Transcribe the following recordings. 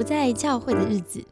不在教会的日子。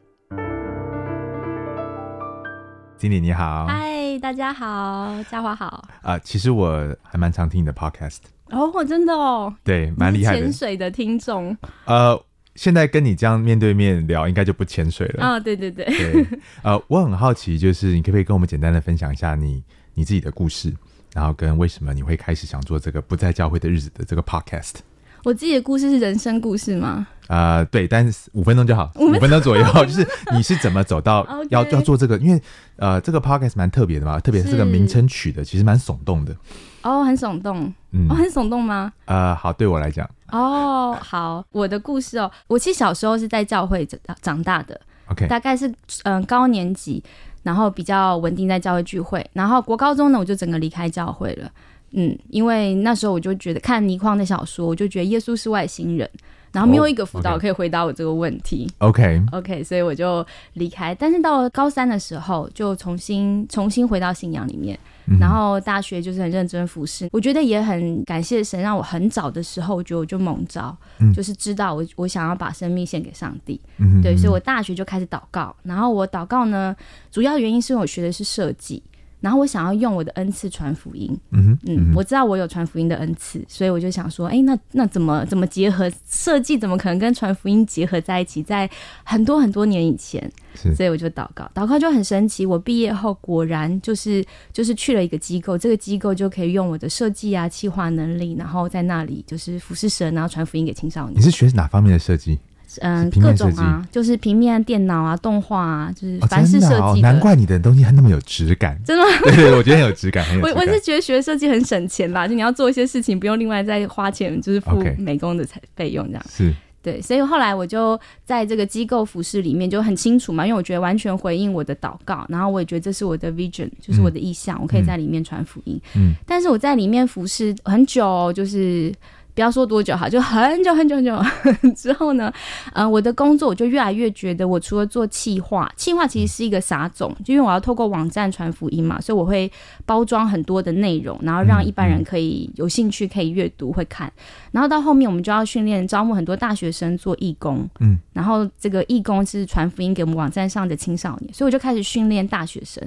经理你好，嗨，大家好，嘉华好。啊、其实我还蛮常听你的 podcast，哦，我真的哦，对，蛮厉害的潜。水的听众呃，现在跟你这样面对面聊，应该就不潜水了。啊，对对对，对，呃，我很好奇，就是你可不可以跟我们简单的分享一下你你自己的故事，然后跟为什么你会开始想做这个不在教会的日子的这个 podcast？我自己的故事是人生故事吗？呃，对，但是五分钟就好，五分钟左右，就是你是怎么走到 要要做这个？因为呃，这个 podcast 蛮特别的嘛，特别是这个名称取的其实蛮耸动的。哦，很耸动，嗯哦，，很耸动吗？呃，好，对我来讲哦，好，我的故事哦，我其实小时候是在教会长长大的，，OK，大概是嗯、高年级，然后比较稳定在教会聚会，然后国高中呢，我就整个离开教会了。嗯，因为那时候我就觉得看倪匡的小说，我就觉得耶稣是外星人，然后没有一个辅导哦，OK 可以回答我这个问题。OK，OK，所以我就离开。但是到了高三的时候，就重新重新回到信仰里面。嗯然后大学就是很认真服侍，我觉得也很感谢神，让我很早的时候就就蒙召，嗯就是知道我我想要把生命献给上帝。嗯对，所以我大学就开始祷告。然后我祷告呢，主要原因是因为我学的是设计，然后我想要用我的恩赐传福音。嗯哼，嗯，我知道我有传福音的恩赐，所以我就想说，哎，那那怎么怎么结合设计？怎么可能跟传福音结合在一起？在很多很多年以前，所以我就祷告，祷告就很神奇。我毕业后果然就是就是去了一个机构，这个机构就可以用我的设计啊、企划能力，然后在那里就是服侍神，然后传福音给青少年你。是学哪方面的设计？嗯，各种啊，就是平面、电脑啊、动画啊，就是哦，凡是设计的。难怪你的东西还那么有质感。真的吗？对对，我觉得很有质感，很有质感我我是。觉得学设计很省钱吧，就你要做一些事情，不用另外再花钱，就是付美工的费费用这样。是对，所以后来我就在这个机构服饰里面就很清楚嘛，因为我觉得完全回应我的祷告，然后我也觉得这是我的 vision，就是我的意向，我可以在里面传福音。嗯，但是我在里面服侍很久哦，就是。不要说多久哈，就很久很久很久。之后呢，呃，我的工作我就越来越觉得，我除了做企划，企划其实是一个撒种，就因为我要透过网站传福音嘛，所以我会包装很多的内容，然后让一般人可以有兴趣可以阅读会看，然后到后面我们就要训练招募很多大学生做义工，嗯，然后这个义工是传福音给我们网站上的青少年，所以我就开始训练大学生。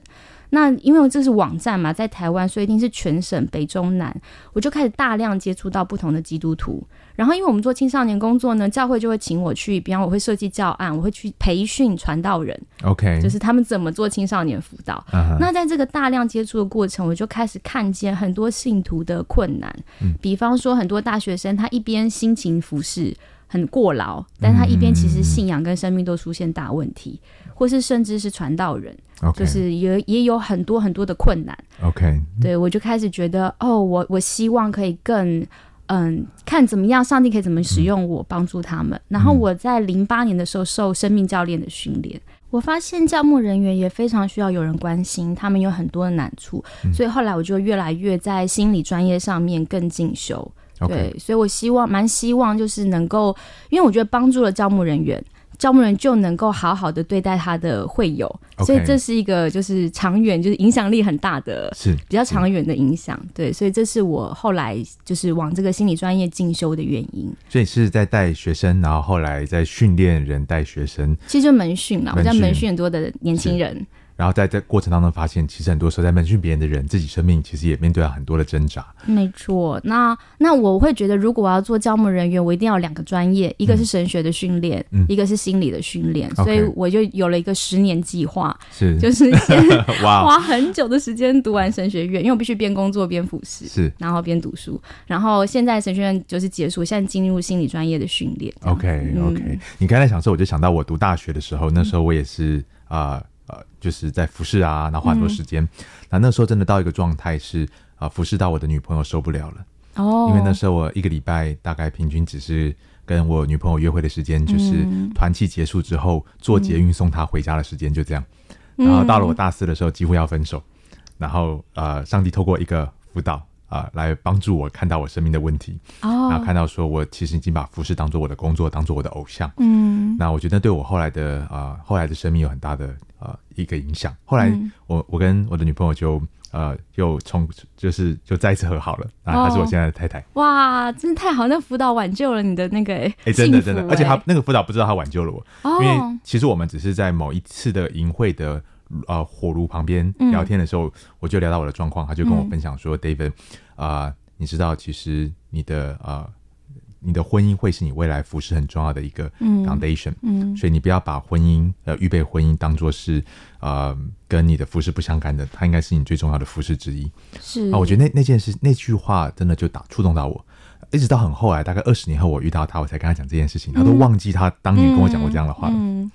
那因为这是网站嘛，在台湾，所以一定是全省北中南，我就开始大量接触到不同的基督徒。然后因为我们做青少年工作呢，教会就会请我去，比方我会设计教案，我会去培训传道人，OK，就是他们怎么做青少年辅导。那在这个大量接触的过程，我就开始看见很多信徒的困难，嗯比方说很多大学生他一边辛勤服侍。很过劳，但他一边其实信仰跟生命都出现大问题，或是甚至是传道人就是也也有很多很多的困难。OK，对我就开始觉得，哦，我我希望可以更。嗯，看怎么样，上帝可以怎么使用我帮助他们。然后我在零八年的时候受生命教练的训练，我发现教牧人员也非常需要有人关心，他们有很多的难处，所以后来我就越来越在心理专业上面更进修。对，所以我希望蛮希望就是能够，因为我觉得帮助了招募人员，招募人就能够好好的对待他的会友。所以这是一个就是长远，就是影响力很大的。是。比较长远的影响，对，所以这是我后来就是往这个心理专业进修的原因。所以是在带学生，然后后来在训练人带学生，其实就门训啦，我在门训。很多的年轻人，然后在这过程当中发现，其实很多时候在门训别人的人，自己生命其实也面对了很多的挣扎。没错。那那我会觉得，如果我要做教牧人员，我一定要有两个专业，一个是神学的训练，嗯一个是心理的训练所以我就有了一个十年计划，是，就是 先，花很久的时间读完神学院，因为我必须边工作边辅侍。是然后边读书，然后现在神学院就是结束，现在进入心理专业的训练。OK 嗯 OK，、你刚才想说，我就想到我读大学的时候，那时候我也是啊呃就是在服侍啊，然后花很多时间。那、那时候真的到一个状态是啊、呃服侍到我的女朋友受不了了，哦，因为那时候我一个礼拜大概平均只是跟我女朋友约会的时间，就是嗯团契结束之后坐捷运送她回家的时间，就这样。然后到了我大四的时候，几乎要分手。然后呃，上帝透过一个辅导啊、来帮助我看到我生命的问题，然后哦，看到说我其实已经把服饰当做我的工作，当做我的偶像。嗯那我觉得对我后来的呃后来的生命有很大的呃一个影响。后来嗯我我跟我的女朋友就呃又重就是就再次和好了啊，她是我现在的太太。哇，真的太好！那辅导挽救了你的那个哎，真的真的，而且他那个辅导不知道他挽救了我，因为其实我们只是在某一次的营会的呃火炉旁边聊天的时候，我就聊到我的状况，他就跟我分享说，David 啊，你知道其实你的呃。你的婚姻会是你未来服饰很重要的一个 foundation，嗯，所以你不要把婚姻呃预备婚姻当做是呃跟你的服饰不相干的，它应该是你最重要的服饰之一。是。啊，我觉得那那件事那句话真的就打触动到我，一直到很后来，大概二十年后我遇到他，我才跟他讲这件事情，他都忘记他当年跟我讲过这样的话。嗯，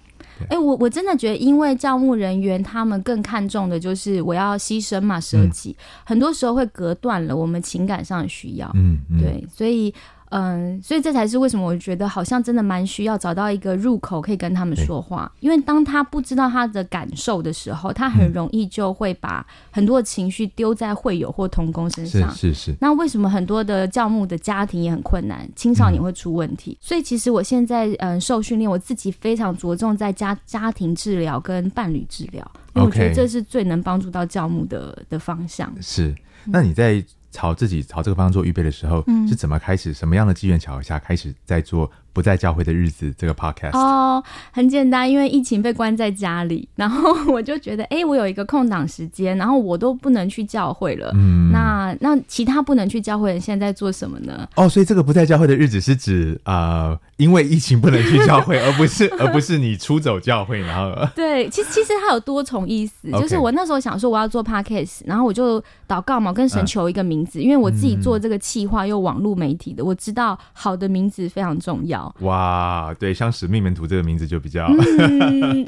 哎，我我真的觉得，因为教牧人员他们更看重的就是我要牺牲嘛，舍己，很多时候会隔断了我们情感上的需要。嗯，对，所以。嗯，所以这才是为什么我觉得好像真的蛮需要找到一个入口可以跟他们说话，因为当他不知道他的感受的时候，他很容易就会把很多情绪丢在会友或童工身上。是是是。那为什么很多的教牧的家庭也很困难，青少年会出问题？所以其实我现在嗯受训练，我自己非常着重在家家庭治疗跟伴侣治疗，因为我觉得这是最能帮助到教牧的的方向。是，那你在。朝自己朝这个方向做预备的时候，是怎么开始？什么样的机缘巧合下开始在做？不在教会的日子，这个 podcast 哦，很简单，因为疫情被关在家里，然后我就觉得，哎，我有一个空档时间，然后我都不能去教会了，嗯，那那其他不能去教会的人现在在做什么呢？哦，所以这个不在教会的日子是指啊，因为疫情不能去教会，而不是而不是你出走教会，然后 对，其实其实它有多重意思，就是我那时候想说我要做 podcast，然后我就祷告嘛，跟神求一个名字，因为我自己做这个企划又网络媒体的，我知道好的名字非常重要。哇，对，像使命门徒这个名字就比较，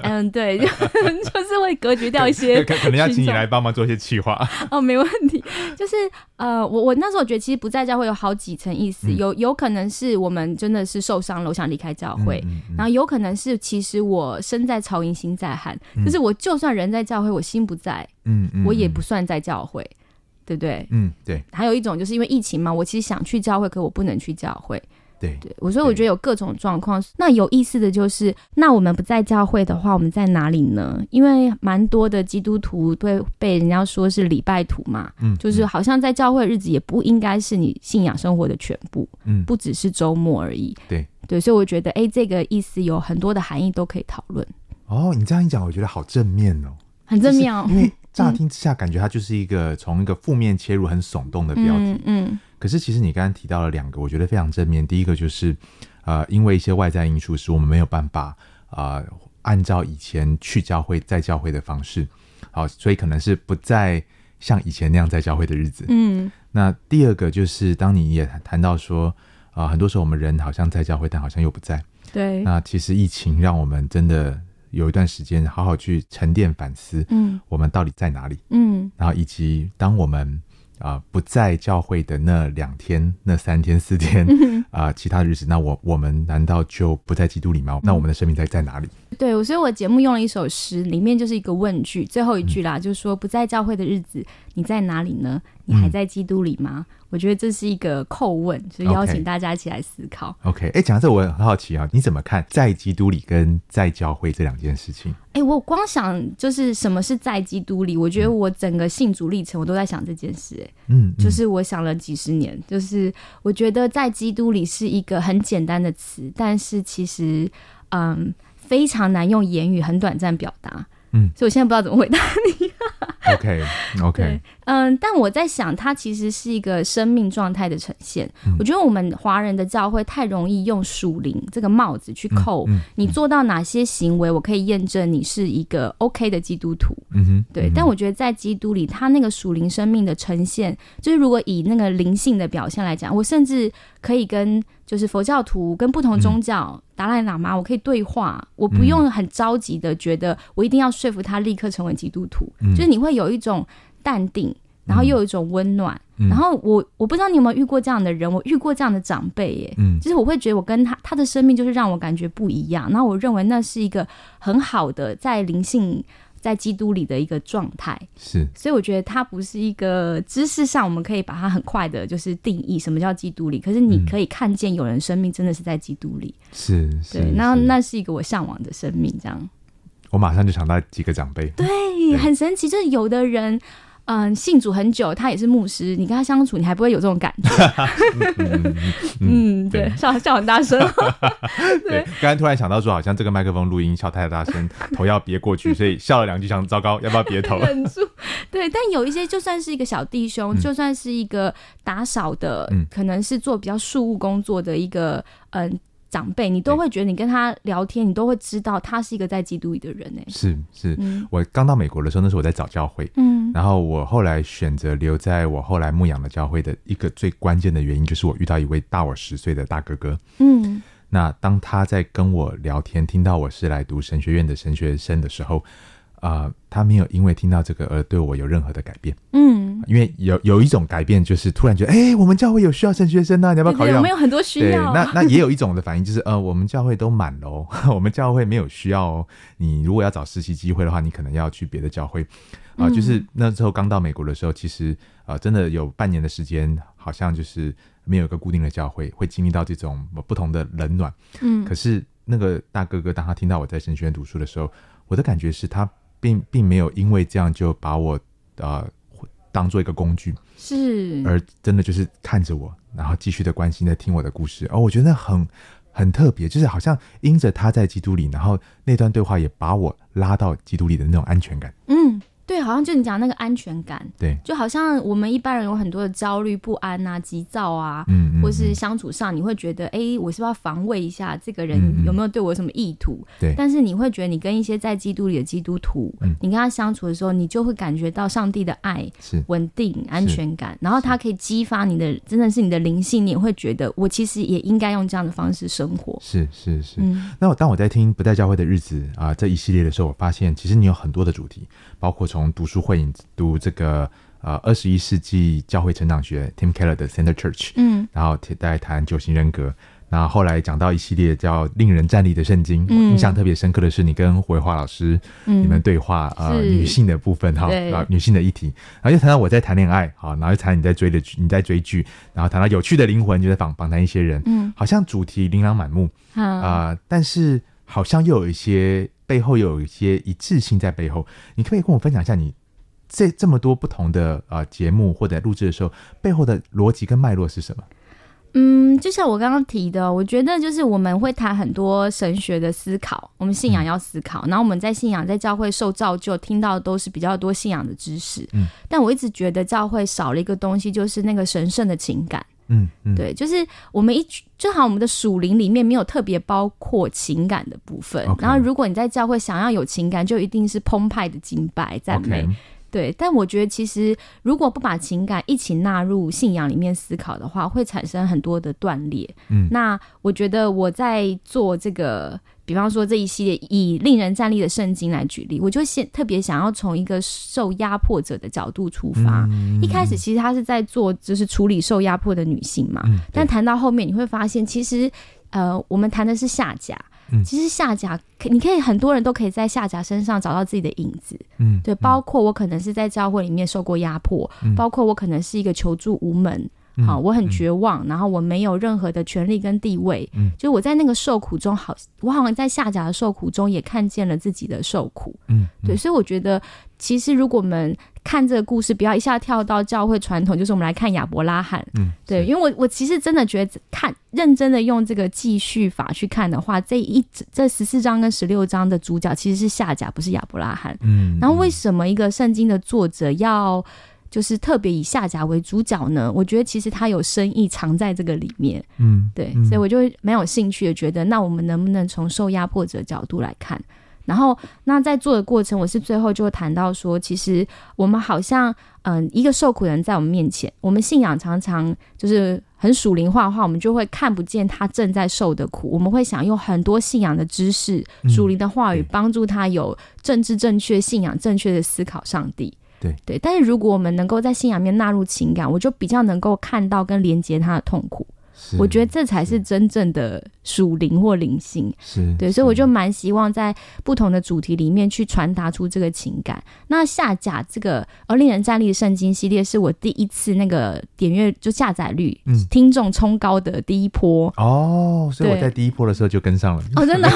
嗯，对，就是会隔绝掉一些，可能要请你来帮忙做一些企划。哦，没问题。就是呃，我我那时候觉得其实不在教会有好几层意思，有有可能是我们真的是受伤了，我想离开教会，然后有可能是其实我身在曹营心在汉，就是我就算人在教会，我心不在，嗯嗯，我也不算在教会，对不对？嗯，对。还有一种就是因为疫情嘛，我其实想去教会，可我不能去教会。对对，我所以我觉得有各种状况。那有意思的就是，那我们不在教会的话，我们在哪里呢？因为蛮多的基督徒对被人家说是礼拜徒嘛，嗯，就是好像在教会日子也不应该是你信仰生活的全部，嗯，不只是周末而已。对对，所以我觉得，哎，这个意思有很多的含义都可以讨论。哦，你这样一讲，我觉得好正面哦，很正面哦。因为 乍听之下，感觉它就是一个从一个负面切入，很耸动的标题，嗯。可是，其实你刚刚提到了两个，我觉得非常正面。第一个就是，呃，因为一些外在因素，使我们没有办法啊，按照以前去教会、在教会的方式，好，所以可能是不再像以前那样在教会的日子。嗯。那第二个就是，当你也谈到说，啊，很多时候我们人好像在教会，但好像又不在。对。那其实疫情让我们真的有一段时间好好去沉淀反思，嗯，我们到底在哪里？嗯。然后以及当我们。啊，不在教会的那两天、那三天、四天啊，其他日子，那我我们难道就不在基督里吗？那我们的生命在在哪里？对，所以我节目用了一首诗，里面就是一个问句，最后一句啦，就是说不在教会的日子，你在哪里呢？你还在基督里吗？我觉得这是一个叩问，所以邀请大家一起来思考。OK，哎，讲到这我很好奇啊，你怎么看在基督里跟在教会这两件事情？哎，我光想就是什么是在基督里，我觉得我整个信主历程我都在想这件事。哎，嗯，就是我想了几十年，就是我觉得在基督里是一个很简单的词，但是其实嗯非常难用言语很短暂表达。嗯，所以我现在不知道怎么回答你。OK，OK，嗯，但我在想，它其实是一个生命状态的呈现。我觉得我们华人的教会太容易用属灵这个帽子去扣你做到哪些行为，我可以验证你是一个 OK 的基督徒。嗯哼，对。但我觉得在基督里，他那个属灵生命的呈现，就是如果以那个灵性的表现来讲，我甚至可以跟。就是佛教徒跟不同宗教达赖喇嘛，我可以对话，我不用很着急的觉得我一定要说服他立刻成为基督徒。就是你会有一种淡定，然后又有一种温暖。然后我我不知道你有没有遇过这样的人，我遇过这样的长辈耶。嗯，就是我会觉得我跟他他的生命就是让我感觉不一样。然后我认为那是一个很好的在灵性。在基督里的一个状态是，所以我觉得它不是一个知识上我们可以把它很快的，就是定义什么叫基督里。可是你可以看见有人生命真的是在基督里，是，对，那那是一个我向往的生命。这样，我马上就想到几个长辈，对，很神奇，就是有的人。嗯，信主很久，他也是牧师，你跟他相处，你还不会有这种感觉。嗯，对，笑笑很大声。对，刚刚突然想到说，好像这个麦克风录音笑太大声，头要别过去，所以笑了两句，想糟糕，要不要别头？忍住。对，但有一些就算是一个小弟兄，就算是一个打扫的，可能是做比较事务工作的一个，嗯。长辈，你都会觉得你跟他聊天，你都会知道他是一个在基督里的人呢。是是，我刚到美国的时候，那时候我在找教会，嗯，然后我后来选择留在我后来牧养的教会的一个最关键的原因，就是我遇到一位大我十岁的大哥哥，嗯，那当他在跟我聊天，听到我是来读神学院的神学生的时候。啊，他没有因为听到这个而对我有任何的改变。嗯，因为有有一种改变，就是突然觉得，哎，我们教会有需要神学生呢，你要不要考虑？我们有很多需要。那那也有一种的反应，就是呃，我们教会都满喽，我们教会没有需要哦。你如果要找实习机会的话，你可能要去别的教会。啊，就是那时候刚到美国的时候，其实啊，真的有半年的时间，好像就是没有一个固定的教会，会经历到这种不同的冷暖。嗯，可是那个大哥哥，当他听到我在神学院读书的时候，我的感觉是他。并并没有因为这样就把我呃当做一个工具，是，而真的就是看着我，然后继续的关心的听我的故事，而我觉得很很特别，就是好像因着他在基督里，然后那段对话也把我拉到基督里的那种安全感，嗯。对，好像就你讲那个安全感，对，就好像我们一般人有很多的焦虑、不安啊、急躁啊，嗯，或是相处上，你会觉得，哎，我是不是要防卫一下这个人有没有对我有什么意图？对，但是你会觉得，你跟一些在基督里的基督徒，你跟他相处的时候，你就会感觉到上帝的爱、是。稳定、安全感，然后他可以激发你的，真的是你的灵性，你也会觉得，我其实也应该用这样的方式生活。是是是。那我当我在听不在教会的日子啊这一系列的时候，我发现其实你有很多的主题，包括从从读书会读这个呃二十一世纪教会成长学 Tim Keller 的 Center Church，嗯，然后在谈九型人格，然后后来讲到一系列叫令人站立的圣经，印象特别深刻的是你跟胡伟华老师你们对话呃女性的部分哈，女性的议题，然后又谈到我在谈恋爱好，然后又谈你在追的剧，你在追剧，然后谈到有趣的灵魂就在访访谈一些人，嗯，好像主题琳琅满目啊，但是好像又有一些。背后有一些一致性在背后，你可不可以跟我分享一下你这这么多不同的呃节目或者录制的时候背后的逻辑跟脉络是什么？嗯，就像我刚刚提的，我觉得就是我们会谈很多神学的思考，我们信仰要思考，然后我们在信仰在教会受造就，听到都是比较多信仰的知识。嗯，但我一直觉得教会少了一个东西，就是那个神圣的情感。嗯嗯，对，就是我们一就好，我们的属灵里面没有特别包括情感的部分。然后，如果你在教会想要有情感，就一定是澎湃的敬拜赞美。对，但我觉得其实如果不把情感一起纳入信仰里面思考的话，会产生很多的断裂。嗯，那我觉得我在做这个。比方说这一系列以令人站立的圣经来举例，我就先特别想要从一个受压迫者的角度出发。一开始其实他是在做就是处理受压迫的女性嘛，但谈到后面你会发现，其实呃，我们谈的是下甲，其实下甲你可以很多人都可以在下甲身上找到自己的影子。嗯，对，包括我可能是在教会里面受过压迫，包括我可能是一个求助无门。好，我很绝望，然后我没有任何的权利跟地位，嗯，就我在那个受苦中，好，我好像在下甲的受苦中也看见了自己的受苦，嗯，对，所以我觉得，其实如果我们看这个故事，不要一下跳到教会传统，就是我们来看亚伯拉罕，嗯，对，因为我我其实真的觉得，看认真的用这个继续法去看的话，这一这十四章跟十六章的主角其实是下甲，不是亚伯拉罕，嗯，然后为什么一个圣经的作者要？就是特别以下甲为主角呢，我觉得其实他有深意藏在这个里面，嗯，对，所以我就蛮有兴趣的，觉得那我们能不能从受压迫者角度来看？然后那在做的过程，我是最后就会谈到说，其实我们好像，嗯，一个受苦人在我们面前，我们信仰常常就是很属灵化的话，我们就会看不见他正在受的苦，我们会想用很多信仰的知识、属灵的话语帮助他有政治正确、信仰正确的思考上帝。对对，但是如果我们能够在信仰面纳入情感，我就比较能够看到跟连接他的痛苦。我觉得这才是真正的属灵或灵性。是对，所以我就蛮希望在不同的主题里面去传达出这个情感。那下架这个而令人站立的圣经系列，是我第一次那个点阅就下载率、听众冲高的第一波哦。所以我在第一波的时候就跟上了。哦，真的，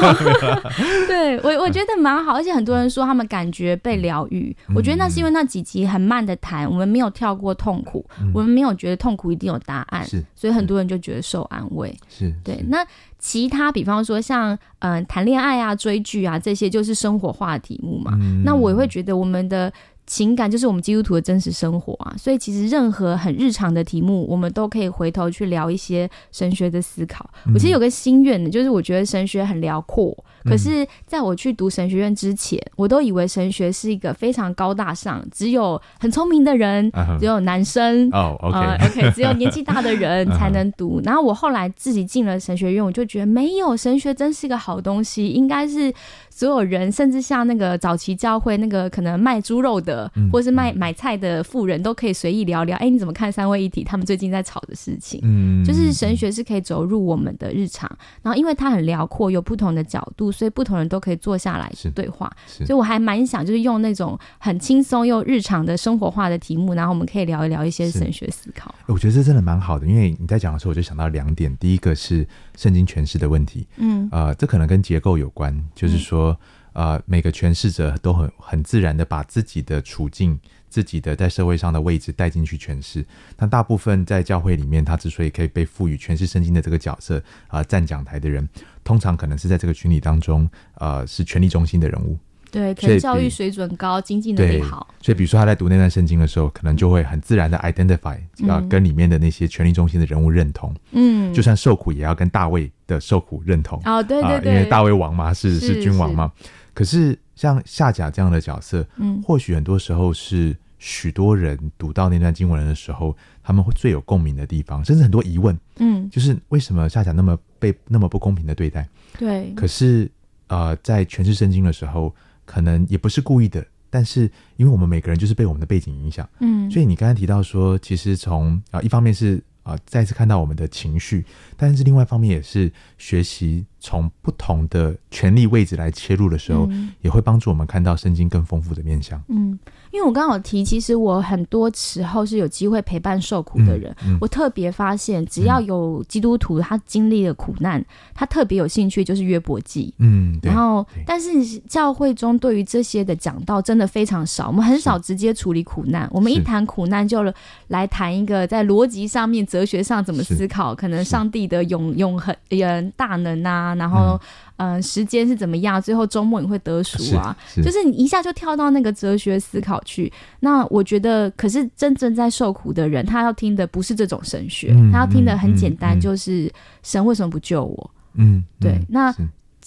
对我我觉得蛮好，而且很多人说他们感觉被疗愈。我觉得那是因为那几集很慢的谈，我们没有跳过痛苦，我们没有觉得痛苦一定有答案，是，所以很多人就觉得受安慰。是对。那其他比方说像嗯谈恋爱啊、追剧啊这些，就是生活化的题目嘛。那我也会觉得我们的。情感就是我们基督徒的真实生活啊，所以其实任何很日常的题目，我们都可以回头去聊一些神学的思考。我其实有个心愿的，就是我觉得神学很辽阔，可是在我去读神学院之前，我都以为神学是一个非常高大上，只有很聪明的人，只有男生哦，OK，OK，只有年纪大的人才能读。然后我后来自己进了神学院，我就觉得没有神学真是一个好东西，应该是。所有人，甚至像那个早期教会那个可能卖猪肉的，或是卖买菜的富人，都可以随意聊聊。哎，你怎么看三位一体？他们最近在吵的事情，嗯，就是神学是可以走入我们的日常，然后因为它很辽阔，有不同的角度，所以不同人都可以坐下来对话。所以我还蛮想，就是用那种很轻松又日常的生活化的题目，然后我们可以聊一聊一些神学思考。我觉得这真的蛮好的，因为你在讲的时候，我就想到两点。第一个是圣经诠释的问题，嗯，呃，这可能跟结构有关，就是说。说呃，每个诠释者都很很自然的把自己的处境、自己的在社会上的位置带进去诠释。那大部分在教会里面，他之所以可以被赋予诠释圣经的这个角色啊，站讲台的人，通常可能是在这个群体当中，呃，是权力中心的人物。对，可能教育水准高，经济能力好。所以，比如说他在读那段圣经的时候，可能就会很自然的 identify 啊，跟里面的那些权力中心的人物认同。嗯，就算受苦，也要跟大卫的受苦认同。哦，对对对，因为大卫王嘛，是是君王嘛。可是像夏甲这样的角色，嗯，或许很多时候是许多人读到那段经文的时候，他们会最有共鸣的地方，甚至很多疑问，嗯，就是为什么夏甲那么被那么不公平的对待？对。可是呃，在诠释圣经的时候，可能也不是故意的，但是因为我们每个人就是被我们的背景影响，嗯，所以你刚才提到说，其实从啊一方面是啊再次看到我们的情绪，但是另外一方面也是学习。从不同的权力位置来切入的时候，也会帮助我们看到圣经更丰富的面向。嗯，因为我刚好提，其实我很多时候是有机会陪伴受苦的人。我特别发现，只要有基督徒他经历了苦难，他特别有兴趣就是约伯记。嗯，然后但是教会中对于这些的讲道真的非常少，我们很少直接处理苦难。我们一谈苦难，就来谈一个在逻辑上面、哲学上怎么思考，可能上帝的永永恒、人大能啊。然后，嗯，时间是怎么样？最后周末你会得赎啊？就是你一下就跳到那个哲学思考去。那我觉得，可是真正在受苦的人，他要听的不是这种神学，他要听的很简单，就是神为什么不救我？嗯，对。那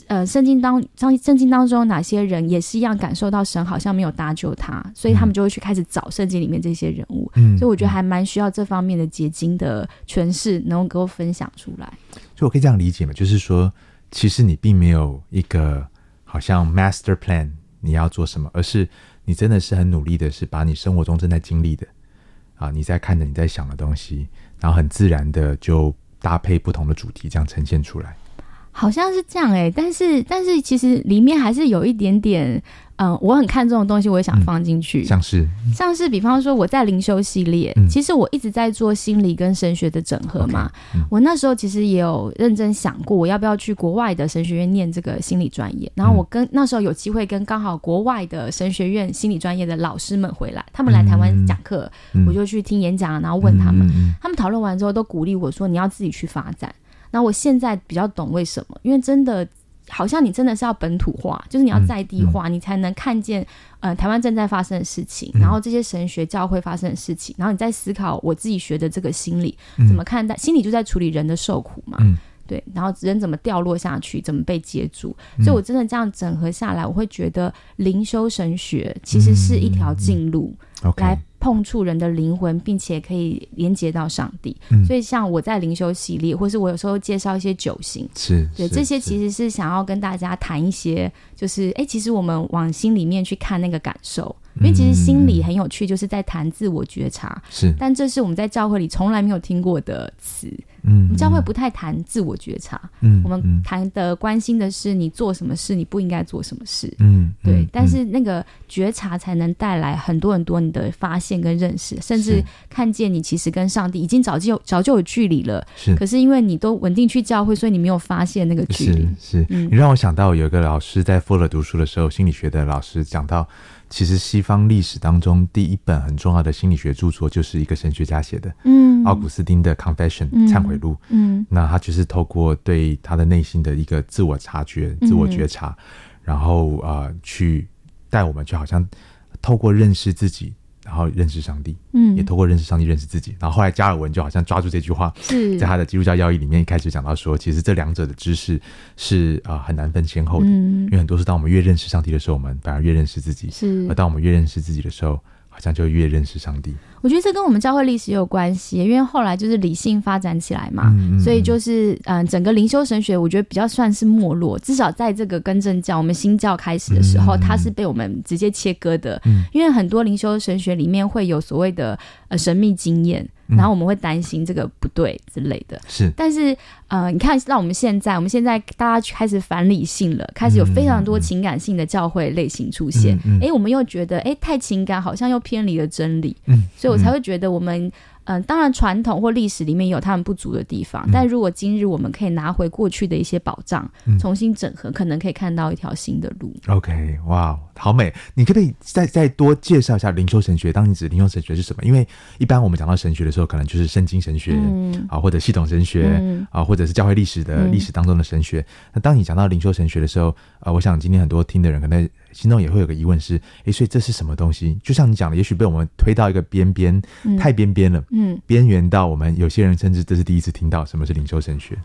呃，圣经当当圣经当中哪些人也是一样感受到神好像没有搭救他，所以他们就会去开始找圣经里面这些人物。嗯，所以我觉得还蛮需要这方面的结晶的诠释，能够分享出来。所以我可以这样理解嘛，就是说。其实你并没有一个好像 master plan，你要做什么，而是你真的是很努力的，是把你生活中正在经历的啊，你在看的、你在想的东西，然后很自然的就搭配不同的主题，这样呈现出来。好像是这样哎，但是但是其实里面还是有一点点。嗯，我很看重的东西，我也想放进去。像是像是，比方说我在灵修系列，其实我一直在做心理跟神学的整合嘛。我那时候其实也有认真想过，我要不要去国外的神学院念这个心理专业。然后我跟那时候有机会跟刚好国外的神学院心理专业的老师们回来，他们来台湾讲课，我就去听演讲，然后问他们，他们讨论完之后都鼓励我说：“你要自己去发展。”那我现在比较懂为什么，因为真的。好像你真的是要本土化，就是你要在地化，你才能看见呃台湾正在发生的事情，然后这些神学教会发生的事情，然后你在思考我自己学的这个心理怎么看待，心理就在处理人的受苦嘛，对，然后人怎么掉落下去，怎么被接住，所以我真的这样整合下来，我会觉得灵修神学其实是一条近路来。碰触人的灵魂，并且可以连接到上帝，所以像我在灵修系列，或是我有时候介绍一些酒型，是对这些其实是想要跟大家谈一些，就是哎，其实我们往心里面去看那个感受，因为其实心理很有趣，就是在谈自我觉察，是，但这是我们在教会里从来没有听过的词，嗯我们教会不太谈自我觉察，嗯我们谈的关心的是你做什么事，你不应该做什么事。嗯对，但是那个觉察才能带来很多很多你的发现跟认识，甚至看见你其实跟上帝已经早就有早就有距离了。是可是因为你都稳定去教会，所以你没有发现那个距离是。是，嗯你让我想到有一个老师在富勒读书的时候，心理学的老师讲到，其实西方历史当中第一本很重要的心理学著作就是一个神学家写的，嗯奥古斯丁的《Confession 嗯》忏悔录。嗯。那他就是透过对他的内心的一个自我察觉、嗯。自我觉察，然后呃，去带我们去好像透过认识自己，然后认识上帝，嗯。也透过认识上帝认识自己。然后后来加尔文就好像抓住这句话，是。在他的基督教要义里面一开始讲到说，其实这两者的知识是啊、呃很难分先后的，嗯。因为很多是当我们越认识上帝的时候，我们反而越认识自己；是。而当我们越认识自己的时候，好像就越认识上帝。我觉得这跟我们教会历史也有关系，因为后来就是理性发展起来嘛，所以就是嗯、呃整个灵修神学，我觉得比较算是没落，至少在这个更正教我们新教开始的时候，嗯它是被我们直接切割的，嗯。因为很多灵修神学里面会有所谓的呃神秘经验，嗯然后我们会担心这个不对之类的。是。但是，呃，你看，让我们现在，我们现在大家开始反理性了，开始有非常多情感性的教会类型出现。嗯嗯诶，我们又觉得，诶，太情感好像又偏离了真理，嗯，所以我才会觉得我们，嗯、当然传统或历史里面有他们不足的地方，嗯但如果今日我们可以拿回过去的一些保障，嗯重新整合，可能可以看到一条新的路。OK，哇，好美！你可不可以再再多介绍一下灵修神学？当你指灵修神学是什么？因为一般我们讲到神学的时候，可能就是圣经神学、嗯啊，或者系统神学、嗯啊，或者是教会历史的嗯历史当中的神学。那当你讲到灵修神学的时候，呃，我想今天很多听的人可能心中也会有个疑问是：诶，所以这是什么东西？就像你讲的，也许被我们推到一个边边，嗯太边边了。嗯，边缘到我们有些人甚至这是第一次听到什么是灵修神学。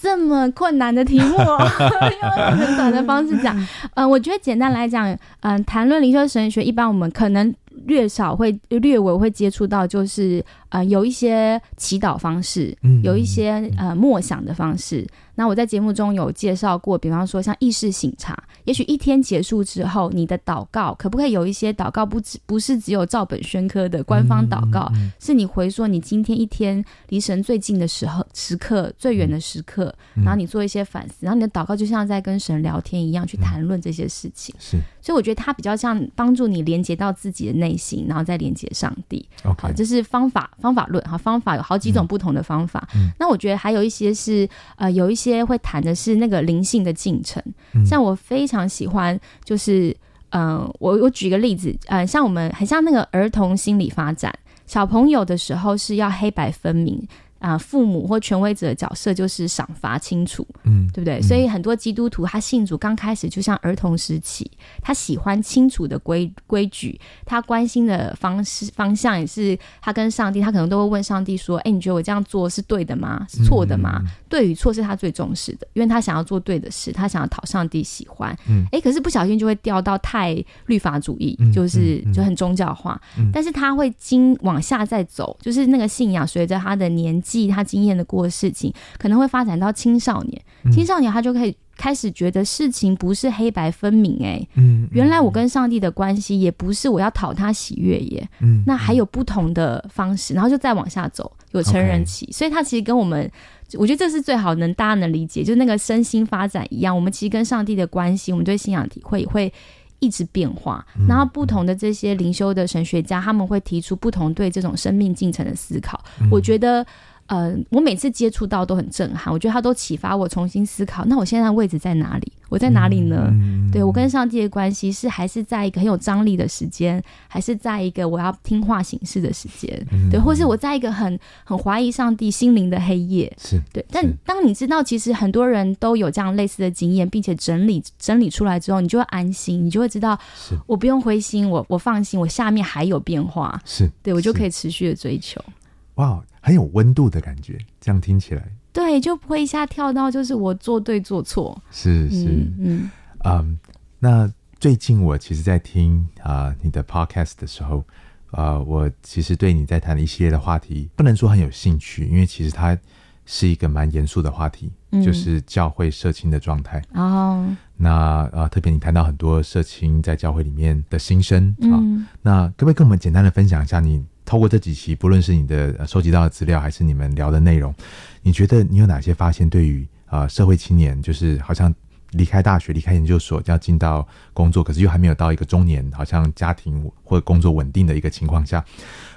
这么困难的题目、哦，用很短的方式讲。嗯、我觉得简单来讲，嗯、谈论灵修神学，一般我们可能略少会略微会接触到，就是呃有一些祈祷方式，嗯有一些呃默想的方式。那我在节目中有介绍过，比方说像意识醒察，也许一天结束之后，你的祷告可不可以有一些祷告不只不是只有照本宣科的官方祷告，嗯是你回说你今天一天离神最近的时候时刻、最远的时刻，嗯然后你做一些反思，然后你的祷告就像在跟神聊天一样去谈论这些事情。是所以我觉得它比较像帮助你连接到自己的内心，然后再连接上帝。好这是方法方法论哈，方法有好几种不同的方法。嗯那我觉得还有一些是呃，有一些会谈的是那个灵性的进程。嗯像我非常喜欢，就是嗯、呃我我举个例子，呃，像我们很像那个儿童心理发展，小朋友的时候是要黑白分明。啊、父母或权威者的角色就是赏罚清楚，嗯对不对？嗯所以很多基督徒他信主刚开始就像儿童时期，他喜欢清楚的规规矩，他关心的方式方向也是他跟上帝，他可能都会问上帝说：“哎，你觉得我这样做是对的吗？是错的吗？”对与错是他最重视的，因为他想要做对的事，他想要讨上帝喜欢。嗯哎，可是不小心就会掉到太律法主义，嗯就是、就很宗教化。嗯但是他会经往下再走，就是那个信仰随着他的年纪、他经验的过的事情，可能会发展到青少年。嗯青少年他就可以开始觉得事情不是黑白分明、哎。嗯，原来我跟上帝的关系也不是我要讨他喜悦耶，嗯那还有不同的方式，然后就再往下走，有成人期所以他其实跟我们，我觉得这是最好能大家能理解，就那个身心发展一样，我们其实跟上帝的关系，我们对信仰体会也会一直变化。嗯然后不同的这些灵修的神学家，他们会提出不同对这种生命进程的思考。嗯我觉得。呃，我每次接触到都很震撼，我觉得他都启发我重新思考。那我现在的位置在哪里？我在哪里呢？嗯对我跟上帝的关系是还是在一个很有张力的时间，还是在一个我要听话行事的时间？嗯对，或是我在一个很很怀疑上帝心灵的黑夜？是对，但当你知道其实很多人都有这样类似的经验，并且整理整理出来之后，你就会安心，你就会知道是我不用灰心，我我放心，我下面还有变化，是，对我就可以以持续的追求。哇，很有温度的感觉，这样听起来。对，就不会一下跳到就是我做对做错。是是。嗯。嗯嗯，那最近我其实，在听啊、你的 podcast 的时候，呃，我其实对你在谈的一系列的话题，不能说很有兴趣，因为其实它是一个蛮严肃的话题，嗯。就是教会社青的状态。然后那呃，特别你谈到很多社青在教会里面的心声啊、嗯。那可不可以跟我们简单的分享一下你透过这几期，不论是你的收集到的资料，还是你们聊的内容，你觉得你有哪些发现？对于啊、社会青年，就是好像离开大学、离开研究所，要进到工作，可是又还没有到一个中年，好像家庭或工作稳定的一个情况下，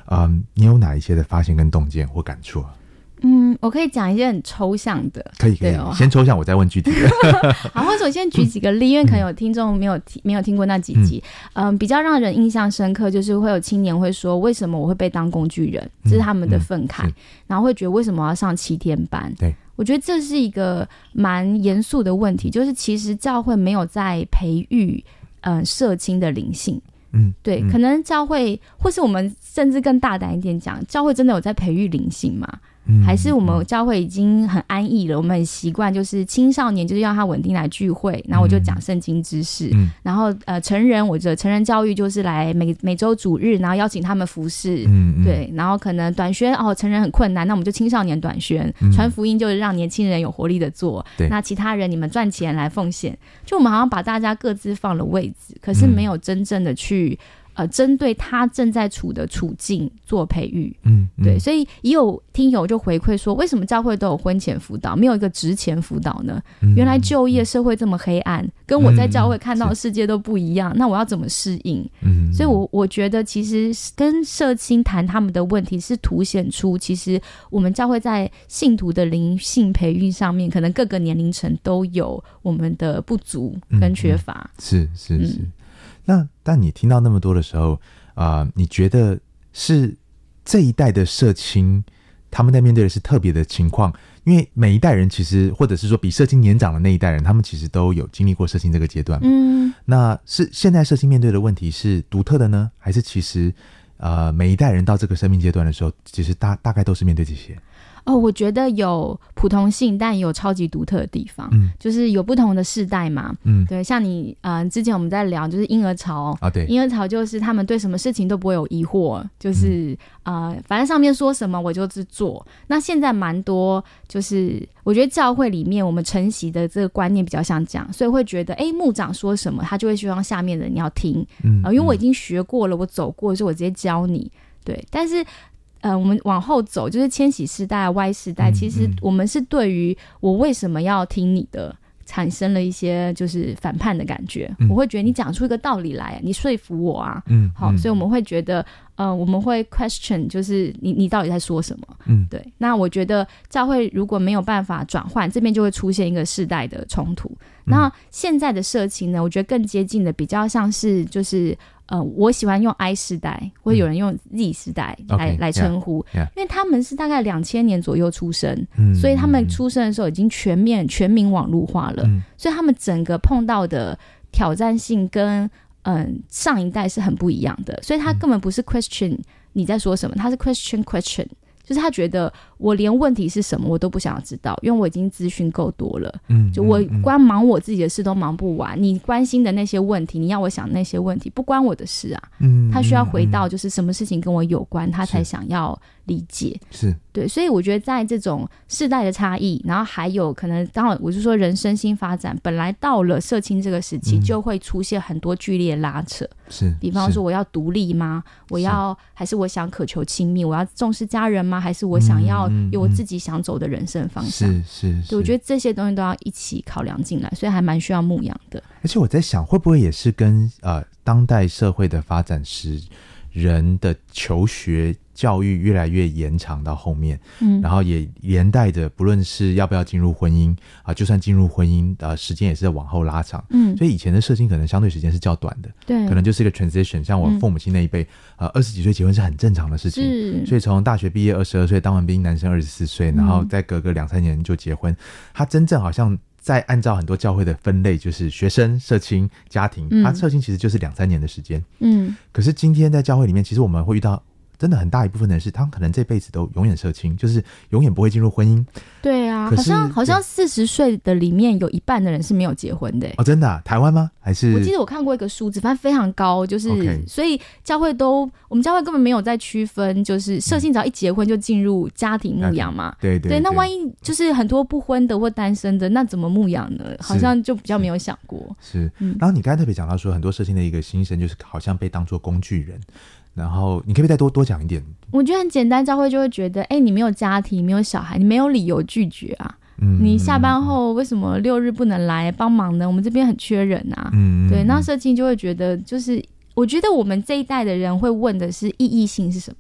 嗯，你有哪一些的发现跟洞见或感触啊？嗯，我可以讲一些很抽象的，可以，可以哦，先抽象，我再问具体的。好，或者我先举几个例，因为可能有听众没有听没有听过那几集，嗯、比较让人印象深刻，就是会有青年会说，为什么我会被当工具人？这是他们的愤慨，嗯然后会觉得为什么我要上七天班？对，我觉得这是一个蛮严肃的问题，就是其实教会没有在培育嗯、呃社青的灵性。嗯，对，嗯可能教会，或是我们甚至更大胆一点讲，教会真的有在培育灵性吗？嗯还是我们教会已经很安逸了，我们很习惯，就是青少年就是要他稳定来聚会，然后我就讲圣经知识，嗯然后呃成人我的成人教育就是来每每周主日，然后邀请他们服侍。嗯嗯，对，然后可能短宣哦，成人很困难，那我们就青少年短宣，嗯传福音就是让年轻人有活力的做。那其他人你们赚钱来奉献，就我们好像把大家各自放了位置，可是嗯没有真正的去、呃针对他正在处的处境做培育。嗯，嗯对，，所以也有听友就回馈说，为什么教会都有婚前辅导，没有一个职前辅导呢？嗯原来就业社会这么黑暗，跟我在教会看到的世界都不一样，那我要怎么适应？嗯，所以我我觉得，其实跟社青谈他们的问题，是凸显出其实我们教会在信徒的灵性培育上面，可能各个年龄层都有我们的不足跟缺乏。是是嗯是。那但你听到那么多的时候，啊，你觉得是这一代的社青他们在面对的是特别的情况？因为每一代人其实，或者是说比社青年长的那一代人，他们其实都有经历过社青这个阶段。嗯，那是现在社青面对的问题是独特的呢，还是其实呃每一代人到这个生命阶段的时候，其实大大概都是面对这些？哦，我觉得有普通性，但也有超级独特的地方，嗯就是有不同的世代嘛。嗯对，像你，呃，之前我们在聊，就是婴儿潮，啊对，婴儿潮就是他们对什么事情都不会有疑惑，就是、呃，反正上面说什么我就是做。那现在蛮多，就是我觉得教会里面我们承袭的这个观念比较像这样，所以会觉得，哎，牧长说什么，他就会希望下面的人要听，嗯啊、因为我已经学过了，我走过，所以我直接教你。对，但是。呃，我们往后走，就是千禧世代、Y 世代，嗯其实嗯我们是对于我为什么要听你的，产生了一些就是反叛的感觉。嗯我会觉得你讲出一个道理来，你说服我啊，嗯好，嗯所以我们会觉得，呃，我们会 question，就是你你到底在说什么？嗯对，那我觉得教会如果没有办法转换，这边就会出现一个世代的冲突。嗯那现在的社情呢，我觉得更接近的比较像是就是。呃，我喜欢用 I 世代，或者有人用 Z 世代来、嗯来称呼。因为他们是大概两千年左右出生，嗯所以他们嗯出生的时候已经全面全民网络化了。嗯。所以他们整个碰到的挑战性跟嗯上一代是很不一样的，所以他根本不是 question 你在说什么，他是 question question，就是他觉得我连问题是什么我都不想要知道，因为我已经资讯够多了，嗯就我光忙我自己的事都忙不完，你关心的那些问题，你要我想那些问题不关我的事啊，嗯他需要回到就是什么事情跟我有关，他才想要理解。是对，所以我觉得在这种世代的差异，然后还有可能，刚好我是说人身心发展，本来到了社青这个时期，嗯就会出现很多剧烈拉扯。是，是比方说，我要独立吗？我要还是我想渴求亲密？我要重视家人吗？还是我想要有我嗯自己想走的人生方向？是是，对，我觉得，得这些东西都要一起考量进来，所以还蛮需要牧养的。而且我在想，会不会也是跟呃当代社会的发展使人的求学教育越来越延长到后面，嗯，然后也连带着，不论是要不要进入婚姻啊、就算进入婚姻，呃，时间也是在往后拉长。嗯，所以以前的社亲可能相对时间是较短的，对，可能就是一个 transition。像我嗯父母亲那一辈，呃，二十几岁结婚是很正常的事情。是，所以从大学毕业二十二岁当完兵，男生二十四岁，然后嗯再隔个两三年就结婚。他真正好像在按照很多教会的分类，就是学生、社青、家庭，嗯他社青其实就是两三年的时间。嗯，可是今天在教会里面，其实我们会遇到。真的很大一部分的人是，他们可能这辈子都永远社青，就是永远不会进入婚姻对啊，好像好像四十岁的里面有一半的人是没有结婚的欸、哦。真的啊、台湾吗？还是我记得我看过一个数字，反正非常高，就是所以教会都我们教会根本没有在区分，就是社性只要一结婚就进入家庭牧养嘛。对对那万一就是很多不婚的或单身的，那怎么牧养呢？好像就比较没有想过。是嗯，然后你刚才特别讲到说，很多社青的一个心声就是好像被当做工具人。然后你可不可以再多多讲一点？我觉得很简单，教会就会觉得，哎，你没有家庭，没有小孩，你没有理由拒绝啊。嗯，你下班后为什么六日不能来帮忙呢？我们这边很缺人啊。嗯，对，那社青就会觉得，就是我觉得我们这一代的人会问的是意义性是什么？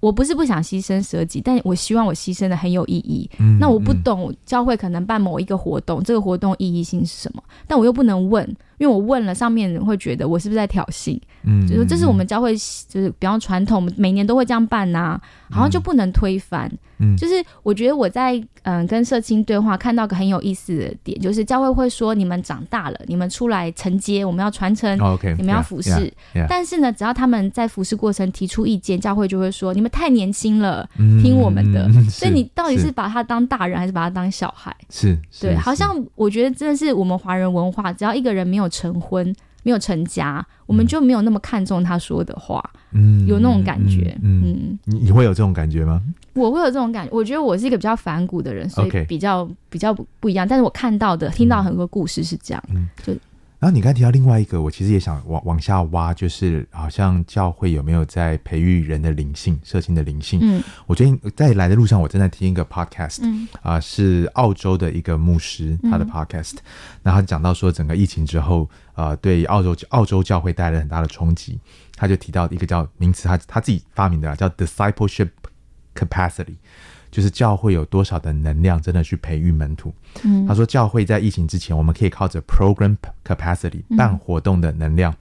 我不是不想牺牲舍己，但我希望我牺牲的很有意义。那我不懂教会可能办某一个活动，这个活动意义性是什么？但我又不能问，因为我问了，上面人会觉得我是不是在挑衅？嗯，就说这是我们教会，就是比方传统，每年都会这样办呐，好像就不能推翻。嗯，就是我觉得我在嗯跟社青对话，看到个很有意思的点，就是教会会说你们长大了，你们出来承接，我们要传承，OK，你们要服侍。但是呢，只要他们在服侍过程提出意见，教会就会说你们太年轻了，听我们的。所以你到底是把他当大人，还是把他当小孩？是，对，好像我觉得真的是我们华人文化，只要一个人没有成婚。没有成家，我们就没有那么看重他说的话，嗯，有那种感觉，嗯，你你会有这种感觉吗？我会有这种感觉，我觉得我是一个比较反骨的人，所以比较比较不一样。但是我看到的、听到很多故事是这样，嗯，就。然后你刚提到另外一个，我其实也想往往下挖，就是好像教会有没有在培育人的灵性、社群的灵性？嗯，我最近在来的路上，我正在听一个 podcast，嗯，啊，是澳洲的一个牧师他的 podcast，然后讲到说整个疫情之后，呃，对澳洲澳洲教会带来很大的冲击，他就提到一个叫名词，他他自己发明的叫 discipleship capacity。就是教会有多少的能量，真的去培育门徒。嗯，他说教会在疫情之前，我们可以靠着 program capacity 办活动的能量，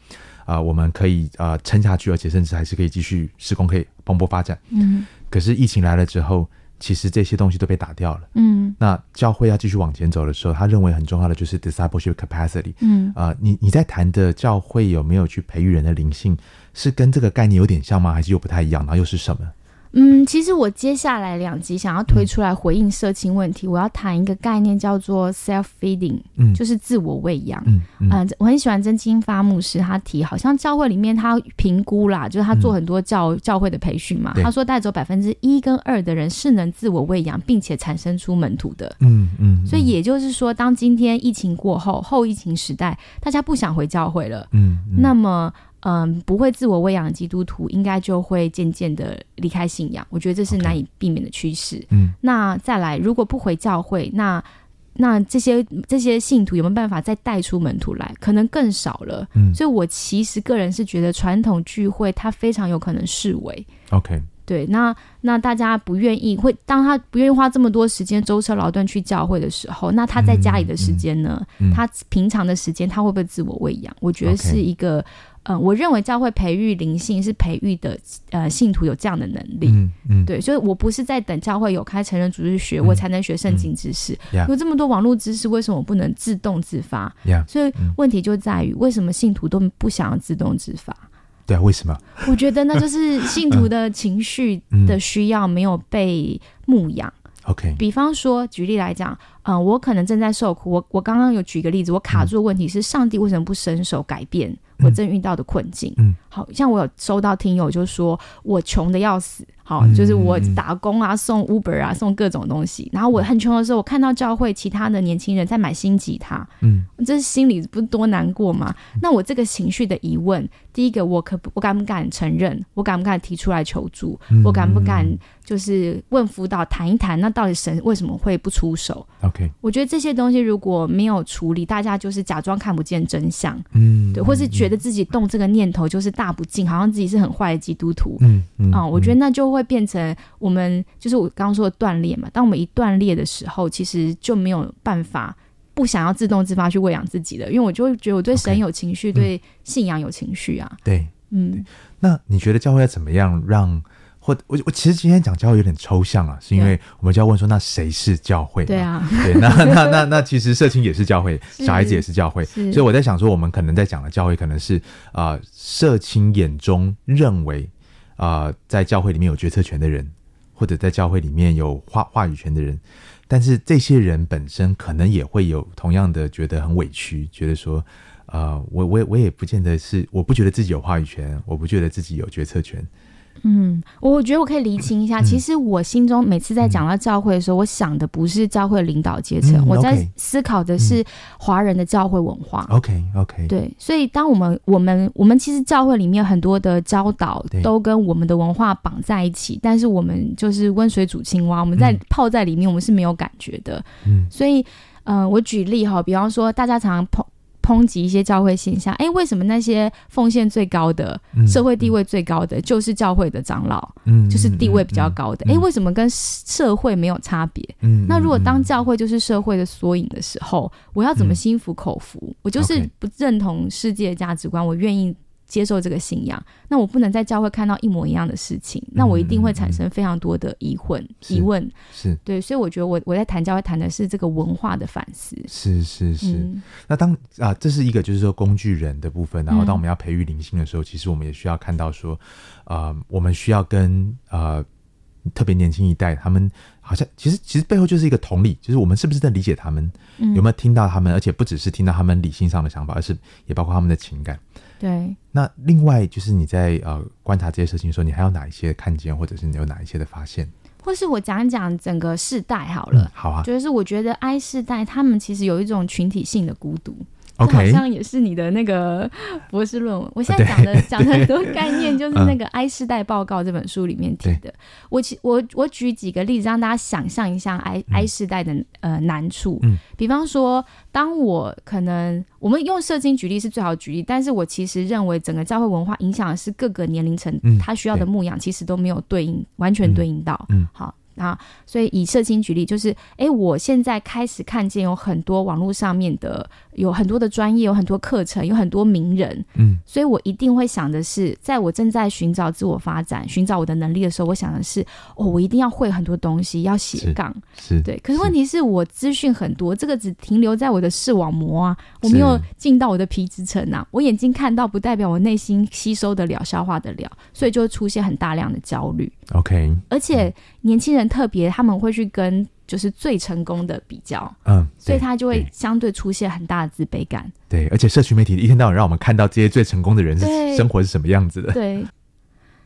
啊，我们可以呃撑下去，而且甚至还是可以继续施工，可以蓬勃发展。嗯，可是疫情来了之后，其实这些东西都被打掉了。嗯，那教会要继续往前走的时候，他认为很重要的就是 discipleship capacity。嗯，啊，你你在谈的教会有没有去培育人的灵性，是跟这个概念有点像吗？还是又不太一样？然后又是什么？嗯，其实我接下来两集想要推出来回应色情问题，我要谈一个概念叫做 self feeding，嗯，就是自我喂养。嗯嗯，我很喜欢真金发牧师，他提好像教会里面他评估啦，就是他做很多教教会的培训嘛，他说带走百分之一跟二的人是能自我喂养，并且产生出门徒的。嗯嗯，所以也就是说，当今天疫情过后，后疫情时代，大家不想回教会了，嗯，那么。嗯，不会自我喂养的基督徒，应该就会渐渐的离开信仰。我觉得这是难以避免的趋势。嗯，那再来，如果不回教会，那那这些这些信徒有没有办法再带出门徒来？可能更少了。嗯，所以我其实个人是觉得传统聚会它非常有可能视为 OK。对，那那大家不愿意会，当他不愿意花这么多时间舟车劳顿去教会的时候，那他在家里的时间呢？他平常的时间他会不会自我喂养？我觉得是一个。嗯，我认为教会培育灵性是培育的，呃，信徒有这样的能力。嗯嗯，对，所以我不是在等教会有开成人组织学，我才能学圣经知识。有这么多网络知识，为什么我不能自动自发？所以问题就在于，为什么信徒都不想要自动自发？对啊，为什么？我觉得那就是 信徒的情绪的需要没有被牧养。OK，比方说，举例来讲，嗯，我可能正在受苦，我我刚刚有举一个例子，我卡住的问题是，上帝为什么不伸手改变？我正遇到的困境，嗯，好像我有收到听友就说，我穷的要死。好，就是我打工啊，送 Uber 啊，送各种东西。然后我很穷的时候，我看到教会其他的年轻人在买新吉他，嗯，这心里不是多难过吗？那我这个情绪的疑问，第一个，我可我敢不敢承认？我敢不敢提出来求助？我敢不敢就是问辅导谈一谈？那到底神为什么会不出手？OK，我觉得这些东西如果没有处理，大家就是假装看不见真相，嗯，对，或是觉得自己动这个念头就是大不敬，好像自己是很坏的基督徒，嗯嗯，啊，我觉得那就。会变成我们就是我刚刚说的断裂嘛？当我们一断裂的时候，其实就没有办法不想要自动自发去喂养自己的，因为我就会觉得我对神有情绪，对信仰有情绪啊。对，嗯，那你觉得教会要怎么样让？或我我其实今天讲教会有点抽象啊，是因为我们就要问说，那谁是教会？对啊，对，那那那那其实社青也是教会，小孩子也是教会，所以我在想说，我们可能在讲的教会，可能是啊，社青眼中认为。啊，在教会里面有决策权的人，或者在教会里面有话话语权的人，但是这些人本身可能也会有同样的觉得很委屈，觉得说，呃，我我我也不见得是，我不觉得自己有话语权，我不觉得自己有决策权，嗯，我觉得我可以厘清一下，其实我心中每次在讲到教会的时候，我想的不是教会领导阶层，嗯我在思考的是华人的教会文化。OK OK，对，所以当我们我们我们其实教会里面很多的教导都跟我们的文化绑在一起，但是我们就是温水煮青蛙，我们在嗯泡在里面，我们是没有感觉的。嗯。所以，呃，我举例哈，比方说，大家常常抨抨击一些教会现象，哎，为什么那些奉献最高的、嗯社会地位最高的，就是教会的长老，嗯就是地位比较高的？嗯哎、为什么跟社会没有差别？嗯那如果当嗯教会就是社会的缩影的时候，我要怎么嗯心服口服？我就是不认同世界价值观，我愿意接受这个信仰，那我不能在教会看到一模一样的事情，那我一定会产生非常多的疑混、嗯是疑问。是对，所以我觉得我我在谈教会谈的是这个文化的反思。是是是。嗯那当啊，这是一个就是说工具人的部分，然后嗯当我们要培育灵性的时候，其实我们也需要看到说，呃，我们需要跟呃特别年轻一代，他们好像其实其实背后就是一个同理，就是我们是不是在理解他们，嗯有没有听到他们，而且不只是听到他们理性上的想法，而是也包括他们的情感。对，那另外就是你在呃观察这些事情的时候，你还有哪一些看见，或者是你有哪一些的发现？或是我讲一讲整个世代好了。嗯，好啊就是我觉得 I 世代他们其实有一种群体性的孤独，这好像也是你的那个博士论文。我现在对讲的讲的很多概念，就是那个《I 世代报告》这本书里面提的。我其我我举几个例子，让大家想象一下 I、I 世代的呃难处。嗯比方说，当我可能我们用社经举例是最好的举例，但是我其实认为整个教会文化影响的是各个年龄层，嗯他需要的牧养其实都没有对应完全对应到。嗯好。啊，所以以社青举例，就是，诶，我现在开始看见有很多网络上面的，有很多的专业，有很多课程，有很多名人，嗯所以我一定会想的是，在我正在寻找自我发展、寻找我的能力的时候，我想的是，哦，我一定要会很多东西，要斜是杠，是，对。可是问题是我资讯很多，这个只停留在我的视网膜啊，我没有进到我的皮质层啊。我眼睛看到不代表我内心吸收得了、消化得了，所以就会出现很大量的焦虑。OK，而且年轻人特别，他们会去跟就是最成功的比较，嗯，所以他就会相对出现很大的自卑感。对，而且社群媒体一天到晚让我们看到这些最成功的人是生活是什么样子的。对，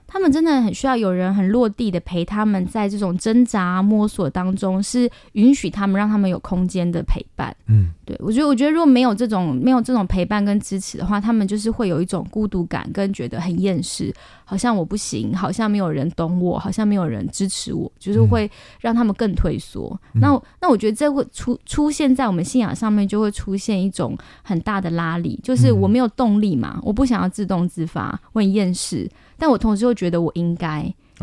他们真的很需要有人很落地的陪他们，在这种挣扎摸索当中，是允许他们让他们有空间的陪伴。嗯，对我觉得，我觉得如果没有这种没有这种陪伴跟支持的话，他们就是会有一种孤独感，跟觉得很厌世，好像我不行，好像没有人懂我，好像没有人支持我，就是会让他们更退缩。嗯。那那我觉得这会出出现在我们信仰上面，就会出现一种很大的拉力，就是嗯。我没有动力嘛，我不想要自动自发，我很厌世，但我同时又觉得我应该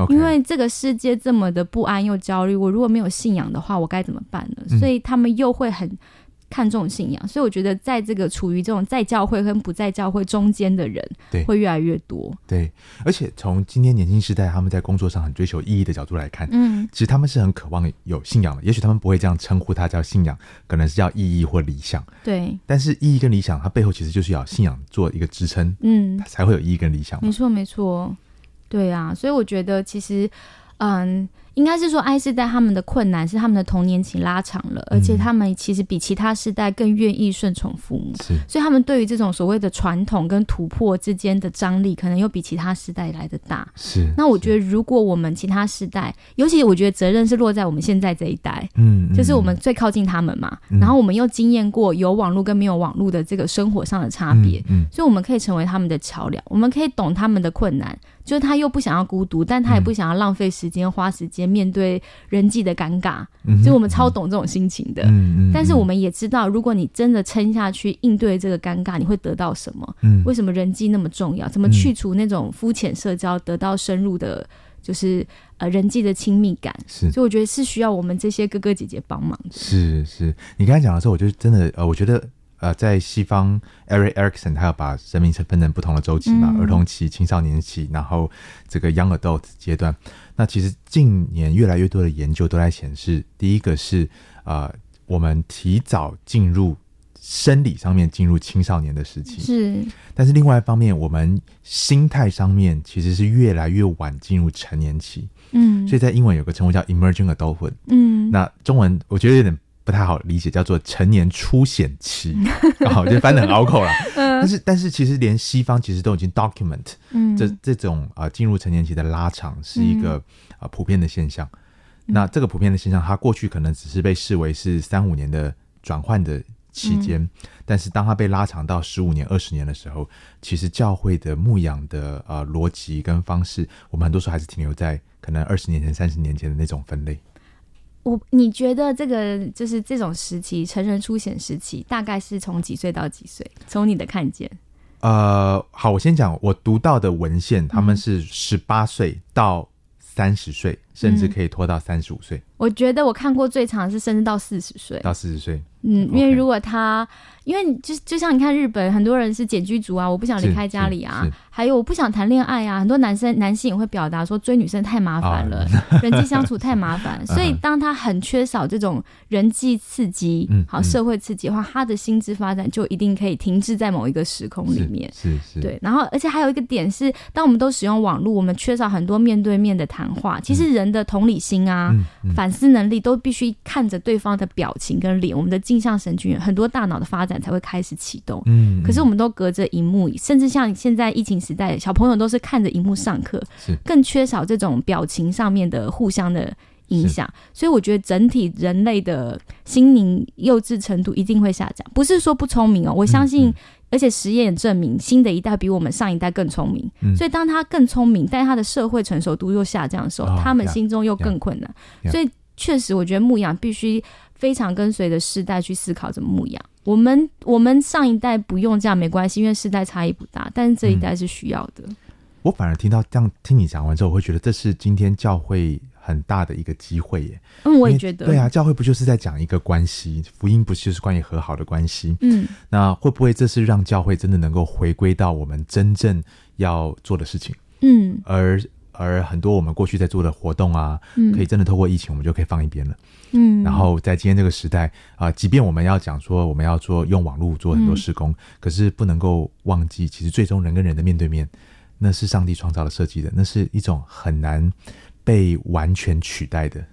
因为这个世界这么的不安又焦虑，我如果没有信仰的话，我该怎么办呢？嗯所以他们又会很看重信仰，所以我觉得在这个处于这种在教会跟不在教会中间的人，对会越来越多。对，而且从今天年轻时代他们在工作上很追求意义的角度来看，嗯，其实他们是很渴望有信仰的。也许他们不会这样称呼它叫信仰，可能是叫意义或理想。对，但是意义跟理想，它背后其实就是要信仰做一个支撑，嗯它，才会有意义跟理想没。错没错，对啊，所以我觉得其实，嗯。应该是说，I 世代他们的困难是他们的童年期拉长了，而且他们其实比其他世代更愿意顺从父母。是，所以他们对于这种所谓的传统跟突破之间的张力，可能又比其他世代来的大。是。那我觉得，如果我们其他世代，尤其我觉得责任是落在我们现在这一代，嗯，嗯，就是我们最靠近他们嘛，嗯然后我们又经验过有网络跟没有网络的这个生活上的差别，嗯，所以我们可以成为他们的桥梁，我们可以懂他们的困难，就是他又不想要孤独，但他也不想要浪费时间、花时间面对人际的尴尬，嗯就我们超懂这种心情的。但是我们也知道，如果你真的撑下去应对这个尴尬，你会得到什么？嗯为什么人际那么重要？怎么去除那种肤浅社交，得到深入的，就是呃人际的亲密感？是所以我觉得是需要我们这些哥哥姐姐帮忙的。是是，你刚才讲的时候，我就真的呃，我觉得呃，在西方，Eric Erickson 他要把生命分成不同的周期嘛，嗯儿童期、青少年期，然后这个 young adult 阶段。那其实近年越来越多的研究都在显示，第一个是呃，我们提早进入生理上面进入青少年的时期，是，但是另外一方面，我们心态上面其实是越来越晚进入成年期。嗯，所以在英文有个称呼叫 emerging adulthood。嗯，那中文我觉得有点不太好理解，叫做成年初显期，好，就翻得很拗口了。但是但是其实连西方其实都已经 document，嗯，这这种啊进入成年期的拉长是一个啊普遍的现象。那这个普遍的现象，它过去可能只是被视为是三五年的转换的期间，但是当它被拉长到十五年、二十年的时候，其实教会的牧养的呃逻辑跟方式，我们很多时候还是停留在可能二十年前、三十年前的那种分类。我你觉得这个就是这种时期，成人初显时期，大概是从几岁到几岁？从你的看见，呃，好，我先讲我读到的文献，他们是十八岁到三十岁，甚至可以拖到三十五岁。我觉得我看过最长是甚至到四十岁。到四十岁。嗯，因为如果他，因为就就像你看日本很多人是简居族啊，我不想离开家里啊还有我不想谈恋爱啊，很多男生男性也会表达说追女生太麻烦了，人际相处太麻烦，所以当他很缺少这种人际刺激，好社会刺激的话，他的心智发展就一定可以停滞在某一个时空里面。是是，对，然后而且还有一个点是，当我们都使用网络，我们缺少很多面对面的谈话。其实人的同理心啊、嗯嗯反思能力都必须看着对方的表情跟脸，我们的镜像神经元很多大脑的发展才会开始启动。嗯，可是我们都隔着荧幕，甚至像现在疫情时代，小朋友都是看着荧幕上课，是更缺少这种表情上面的互相的影响。所以我觉得整体人类的心灵幼稚程度一定会下降，不是说不聪明哦，我相信。嗯而且实验也证明，新的一代比我们上一代更聪明。嗯所以当他更聪明，但他的社会成熟度又下降的时候，哦他们心中又更困难。yeah 所以确实，我觉得牧养必须非常跟随着世代去思考怎么牧养。我们我们上一代不用这样没关系，因为世代差异不大，但是这一代是需要的。我反而听到这样听你讲完之后，我会觉得这是今天教会很大的一个机会耶。嗯，我也觉得。对啊，，教会不就是在讲一个关系？福音不就是关于和好的关系？嗯那会不会这是让教会真的能够回归到我们真正要做的事情？嗯而而很多我们过去在做的活动啊，嗯，可以真的透过疫情，我们就可以放一边了。嗯，然后在今天这个时代啊、即便我们要讲说我们要做用网络做很多嗯施工，可是不能够忘记，其实最终人跟人的面对面，那是上帝创造的设计的，那是一种很难被完全取代的。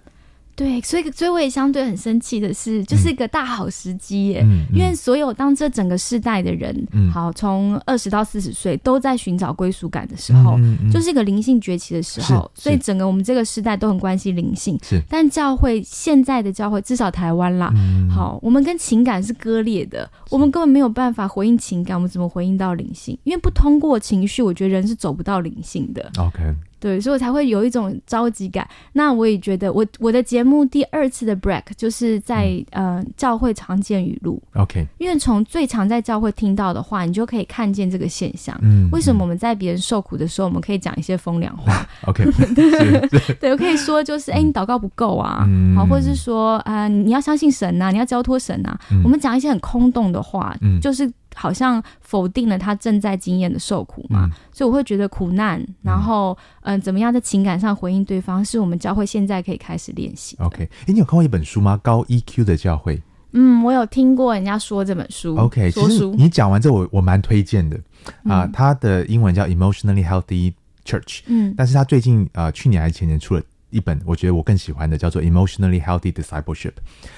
对，所以所以我也相对很生气的是，就是一个大好时机耶。嗯，因为所有当这整个世代的人，嗯好从二十到四十岁都在寻找归属感的时候，就是一个灵性崛起的时候，所以整个我们这个时代都很关心灵性。是但教会现在的教会，至少台湾啦，嗯好，我们跟情感是割裂的，我们根本没有办法回应情感，我们怎么回应到灵性？因为不通过情绪，我觉得人是走不到灵性的。OK，对，所以我才会有一种着急感。那我也觉得我，我的节目第二次的 break 就是在、嗯。呃教会常见语录，OK，因为从最常在教会听到的话，你就可以看见这个现象。嗯，为什么我们在别人受苦的时候，我们可以讲一些风凉话？？OK，对，我可以说就是，哎、你祷告不够啊，嗯。好，或者是说，啊，你要相信神呐、你要交托神呐、嗯。我们讲一些很空洞的话，嗯。就是好像否定了他正在经验的受苦嘛。嗯所以我会觉得苦难，然后嗯、呃怎么样在情感上回应对方，是我们教会现在可以开始练习。OK，哎，你有看过一本书吗？高 EQ 的教会。嗯，我有听过人家说这本书 OK，其实你讲完之后，我我蛮推荐的啊、嗯它的英文叫 Emotionally Healthy Church，嗯但是它最近呃去年还是前年出了一本，我觉得我更喜欢的，叫做 Emotionally Healthy Discipleship。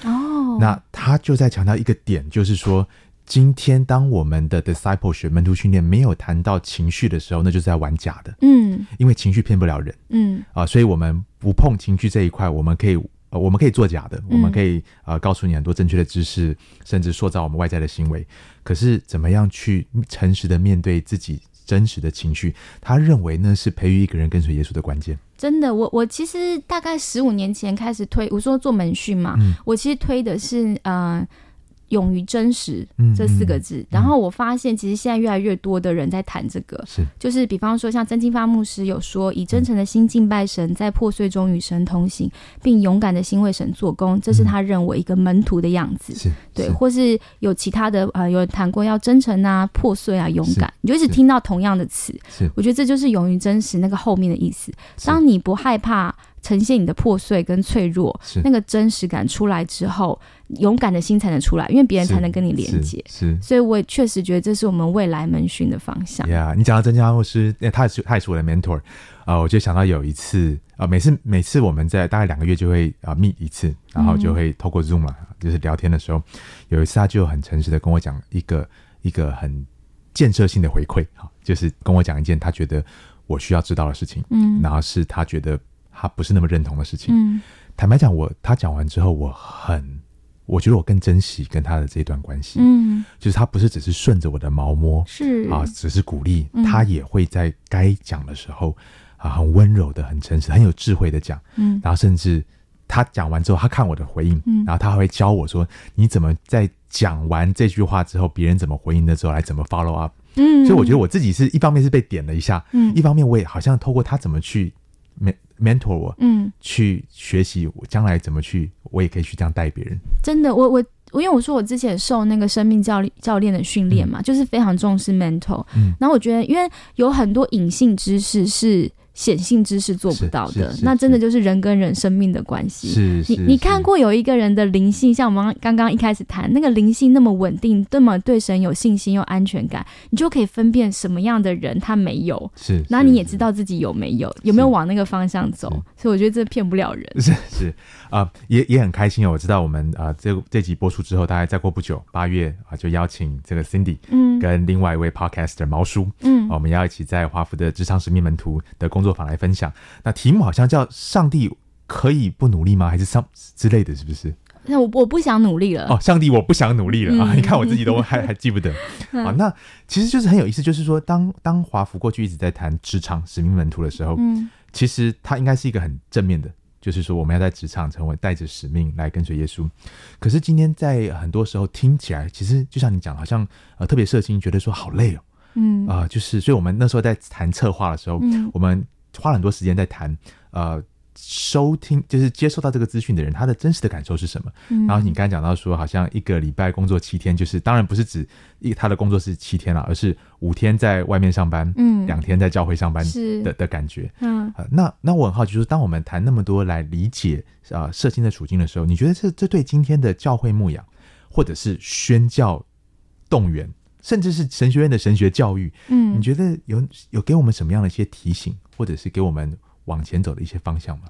哦，那他就在强调一个点，就是说，今天当我们的 discipleship 门徒训练没有谈到情绪的时候，那就是在玩假的，嗯因为情绪骗不了人嗯啊、所以我们不碰情绪这一块，我们可以。呃，我们可以做假的，我们可以呃告诉你很多正确的知识，甚至塑造我们外在的行为。可是怎么样去诚实的面对自己真实的情绪？他认为那是培育一个人跟随耶稣的关键。真的，我我其实大概十五年前开始推，我说做门训嘛，嗯我其实推的是呃。勇于真实嗯这四个字，然后我发现其实现在越来越多的人在谈这个，是。就是比方说像真金发牧师有说，以真诚的心敬拜神，在破碎中与神同行，并勇敢的心为神做工，这是他认为一个门徒的样子。是，对，是。或是有其他的呃，有人谈过要真诚啊、破碎啊、勇敢，你就一直听到同样的词。是。我觉得这就是勇于真实那个后面的意思。当你不害怕呈现你的破碎跟脆弱，是那个真实感出来之后，勇敢的心才能出来，因为别人才能跟你连接。是。是所以我也确实觉得这是我们未来门训的方向。呀你讲到曾家牧师，那他也是他也是我的 mentor，啊、我就想到有一次，啊、每次每次我们在大概两个月就会啊、meet 一次，然后就会透过 Zoom 了，就是聊天的时候，有一次他就很诚实的跟我讲一个一个很建设性的回馈，好，就是跟我讲一件他觉得我需要知道的事情，嗯然后是他觉得他不是那么认同的事情。嗯。坦白讲，我他讲完之后，我很，我觉得我更珍惜跟他的这段关系，嗯，就是他不是只是顺着我的毛摸是。啊，只是鼓励，嗯。他也会在该讲的时候啊，很温柔的、很诚实、很有智慧的讲，嗯。然后甚至他讲完之后，他看我的回应，嗯。然后他还会教我说，你怎么在讲完这句话之后，别人怎么回应的时候，来怎么 follow up。嗯，所以我觉得我自己是一方面是被点了一下，嗯。一方面我也好像透过他怎么去 mentor 我，嗯，去学习我将来怎么去，我也可以去这样带别人。真的，我我我，因为我说我之前受那个生命教练教练的训练嘛，就是非常重视 mental，嗯。然后我觉得，因为有很多隐性知识是显性知识做不到的那真的就是人跟人生命的关系。是是，你你看过有一个人的灵性，像我们刚刚一开始谈那个灵性那么稳定，那么对神有信心又安全感，你就可以分辨什么样的人他没有，是，然后你也知道自己有没有，有没有往那个方向走。所以我觉得这骗不了人。是是啊、也也很开心哦。我知道我们啊、这这集播出之后，大概再过不久，八月啊、就邀请这个 Cindy 嗯跟另外一位 Podcaster 毛叔，嗯啊我们要一起在华府的职场使命门徒的工作坊来分享。那题目好像叫“上帝可以不努力吗？”还是上之类的，是不是？那我我不想努力了。哦，上帝，我不想努力了、啊！嗯你看我自己都还还记不得 啊。那其实就是很有意思，就是说，当当华福过去一直在谈职场使命门徒的时候，嗯其实它应该是一个很正面的，就是说我们要在职场成为带着使命来跟随耶稣。可是今天在很多时候听起来，其实就像你讲，好像呃特别社青觉得说好累哦嗯啊、就是所以我们那时候在谈策划的时候，嗯我们花了很多时间在谈呃。收听就是接受到这个资讯的人，他的真实的感受是什么？嗯然后你刚才讲到说，好像一个礼拜工作七天，就是当然不是指一他的工作是七天了，而是五天在外面上班，嗯两天在教会上班是的的感觉。嗯啊，那那我很好奇，就是当我们谈那么多来理解啊社青的处境的时候，你觉得这这对今天的教会牧养，或者是宣教动员，甚至是神学院的神学教育，嗯你觉得有有给我们什么样的一些提醒，或者是给我们往前走的一些方向吗？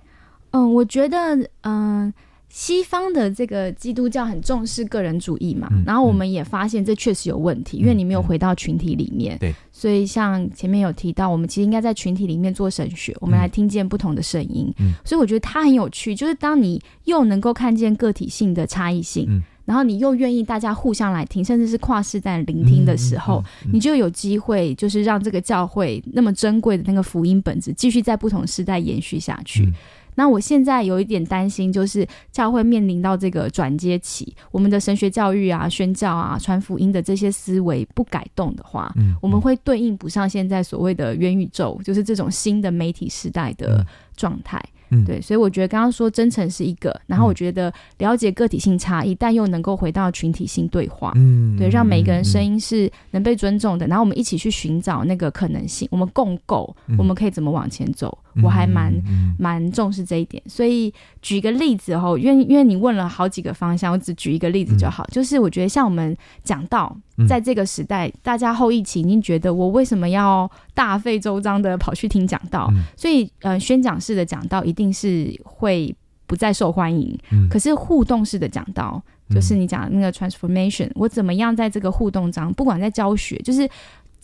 嗯，我觉得嗯。西方的这个基督教很重视个人主义嘛，嗯然后我们也发现这确实有问题，因为你没有回到群体里面。对，所以像前面有提到，我们其实应该在群体里面做神学，我们来听见不同的声音。嗯所以我觉得它很有趣，就是当你又能够看见个体性的差异性，嗯然后你又愿意大家互相来听，甚至是跨世代聆听的时候，嗯嗯嗯你就有机会，就是让这个教会那么珍贵的那个福音本质继续在不同时代延续下去。嗯那我现在有一点担心，就是教会面临到这个转接期，我们的神学教育啊、宣教啊、传福音的这些思维不改动的话，嗯我们会对应不上现在所谓的元宇宙，就是这种新的媒体时代的嗯状态。嗯对，所以我觉得刚刚说真诚是一个，然后我觉得了解个体性差异，但又能够回到群体性对话。嗯对，让每一个人声音音是能被尊重的，然后我们一起去寻找那个可能性，我们共构，嗯我们可以怎么往前走？我还蛮蛮重视这一点。所以举一个例子哈，因为因为你问了好几个方向，我只举一个例子就好。就是我觉得像我们讲到嗯在这个时代，大家后疫情已经觉得我为什么要大费周章的跑去听讲道？嗯所以呃，宣讲式的讲道一定是会不再受欢迎。嗯可是互动式的讲道，就是你讲的那个 transformation，、我怎么样在这个互动中，不管在教学，就是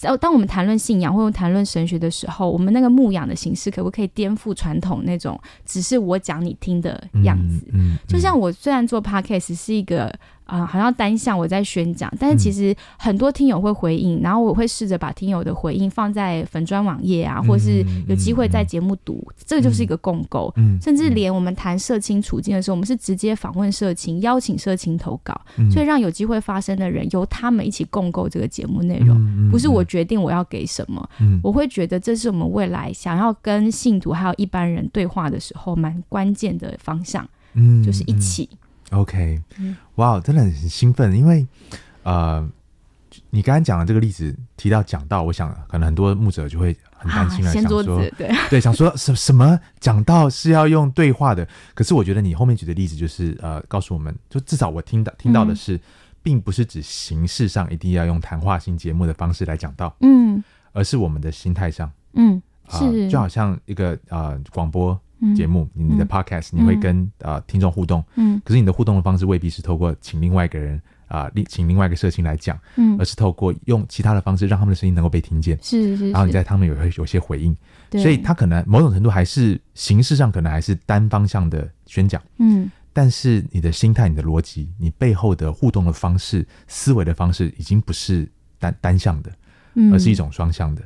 当当我们谈论信仰或者谈论神学的时候，我们那个牧养的形式可不可以颠覆传统那种只是我讲你听的样子？嗯，嗯就像我虽然做 podcast 是一个啊、呃好像单向我在宣讲，但是其实很多听友会回应，然后我会试着把听友的回应放在粉砖网页啊，或是有机会在节目读，这个就是一个共构。嗯甚至连我们谈社青处境的时候，我们是直接访问社青，邀请社青投稿，嗯所以让有机会发生的人由他们一起共构这个节目内容，嗯不是我决定我要给什么。嗯我会觉得这是我们未来想要跟信徒还有一般人对话的时候蛮关键的方向，嗯就是一起。OK，嗯。哇，真的很兴奋，因为呃，你刚刚讲的这个例子提到讲到，我想可能很多牧者就会很担心了，啊、想说，对，对，想说什什么？讲到是要用对话的，可是我觉得你后面举的例子就是呃，告诉我们，就至少我听到听到的是，并不是指形式上一定要用谈话性节目的方式来讲到，嗯。而是我们的心态上。嗯，啊、是。就好像一个呃广播嗯节目，你的 podcast 你会跟呃听众互动，嗯。可是你的互动的方式未必是透过请另外一个人啊，另请另外一个社群来讲，嗯。而，是透过用其他的方式让他们的声音能够被听见，是是是，然后你在他们有有些回应，所以他可能某种程度还是形式上可能还是单方向的宣讲。嗯。但是你的心态、你的逻辑、你背后的互动的方式、思维的方式，已经不是单单向的，嗯，而是一种双向的。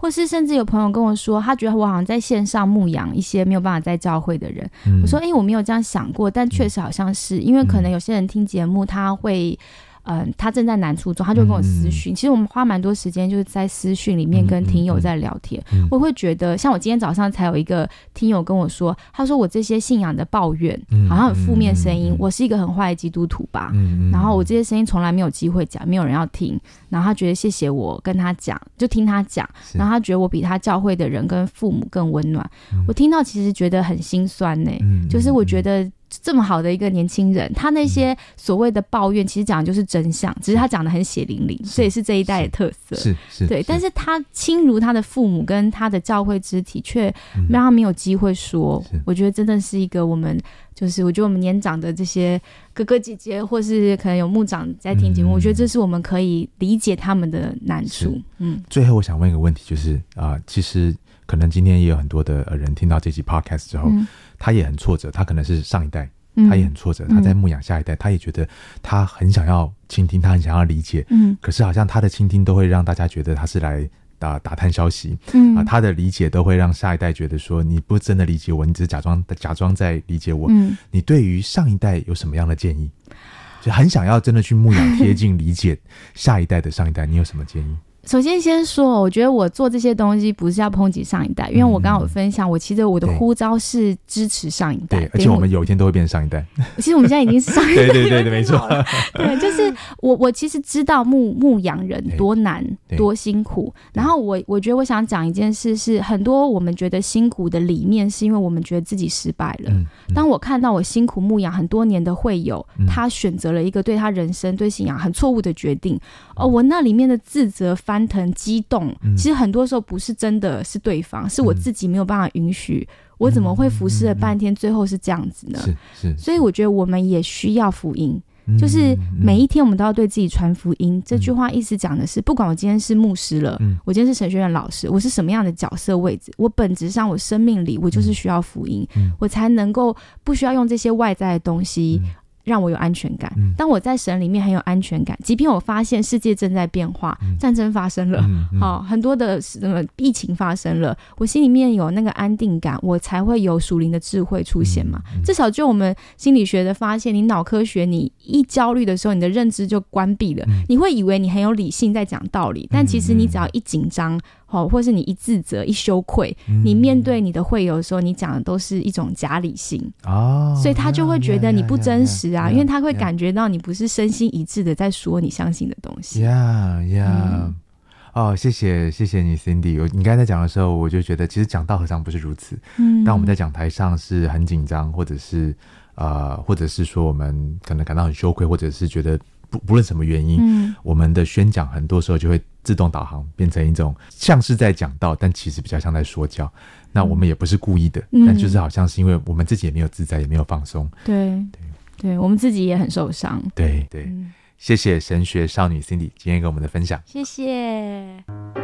或是甚至有朋友跟我说，他觉得我好像在线上牧养一些没有办法在教会的人。嗯我说，哎、我没有这样想过，但确实好像是，因为可能有些人听节目，他会。嗯，他正在难处中，他就跟我私讯。其实我们花蛮多时间，就是在私讯里面跟听友在聊天。嗯我会觉得，像我今天早上才有一个听友跟我说，他说我这些信仰的抱怨，嗯好像有负面声音，嗯嗯嗯我是一个很坏的基督徒吧。嗯然后我这些声音从来没有机会讲，没有人要听。然后他觉得谢谢我跟他讲，就听他讲。然后他觉得我比他教会的人跟父母更温暖。我听到其实觉得很心酸呢、嗯就是我觉得这么好的一个年轻人，他那些所谓的抱怨，其实讲的就是真相，只是他讲的很血淋淋，这也是这一代的特色。是是，对，但是他亲如他的父母跟他的教会肢体，却嗯。让他没有机会说是。我觉得真的是一个我们，就是我觉得我们年长的这些哥哥姐姐，或是可能有牧长在听节目，嗯。我觉得这是我们可以理解他们的难处。嗯。最后我想问一个问题，就是啊、其实可能今天也有很多的呃人听到这期 podcast 之后，嗯他也很挫折，他可能是上一代，嗯他也很挫折，他在牧养下一代，他也觉得他很想要倾听，他很想要理解，嗯可是好像他的倾听都会让大家觉得他是来打打探消息嗯啊，他的理解都会让下一代觉得说你不真的理解我，你只是假装假装在理解我。嗯你对于上一代有什么样的建议？就很想要真的去牧养、贴近、理解下一代的上一代，你有什么建议？首先先说，我觉得我做这些东西不是要抨击上一代，因为我刚刚有分享，我其实我的呼召是支持上一代对，，而且我们有一天都会变成上一代。其实我们现在已经是上一代 对对对对，没错。对，就是我我其实知道牧牧羊人多难多辛苦，然后我我觉得我想讲一件事是，很多我们觉得辛苦的理念，是因为我们觉得自己失败了。嗯，嗯。当我看到我辛苦牧羊很多年的会友，嗯。他选择了一个对他人生、对信仰很错误的决定，哦，嗯我那里面的自责、翻腾、激动，嗯。其实很多时候不是真的是对方，是我自己没有办法允许，我怎么会服侍了半天，最后是这样子呢？是是，所以我觉得我们也需要福音，嗯就是每嗯一天我们都要对自己传福音。这句话意思讲的是，不管我今天是牧师了，嗯。我今天是神学院老师，我是什么样的角色位置，我本质上我生命里我就是需要福音，嗯。我才能够不需要用这些外在的东西。嗯让我有安全感嗯。当我在神里面很有安全感，即便我发现世界正在变化，嗯战争发生了，好、很多的什么疫情发生了，我心里面有那个安定感，我才会有属灵的智慧出现嘛。至少就我们心理学的发现，你脑科学，你一焦虑的时候，你的认知就关闭了，嗯你会以为你很有理性在讲道理，但其实你只要一紧张，好、或是你一自责、一羞愧，嗯你面对你的会友的时候，你讲的都是一种假理性，哦，所以他就会觉得你不真实啊，因为他会感。觉到你不是身心一致的在说你相信的东西。呀呀嗯，哦，谢谢谢谢你，Cindy。我你刚才在讲的时候，我就觉得其实讲道何尝不是如此？嗯当我们在讲台上是很紧张，或者是呃，或者是说我们可能感到很羞愧，或者是觉得不不论什么原因，嗯我们的宣讲很多时候就会自动导航，变成一种像是在讲道，但其实比较像在说教。那我们也不是故意的，嗯但就是好像是因为我们自己也没有自在，也没有放松。对对，我们自己也很受伤。对对，嗯，谢谢神学少女 Cindy 今天给我们的分享。谢谢。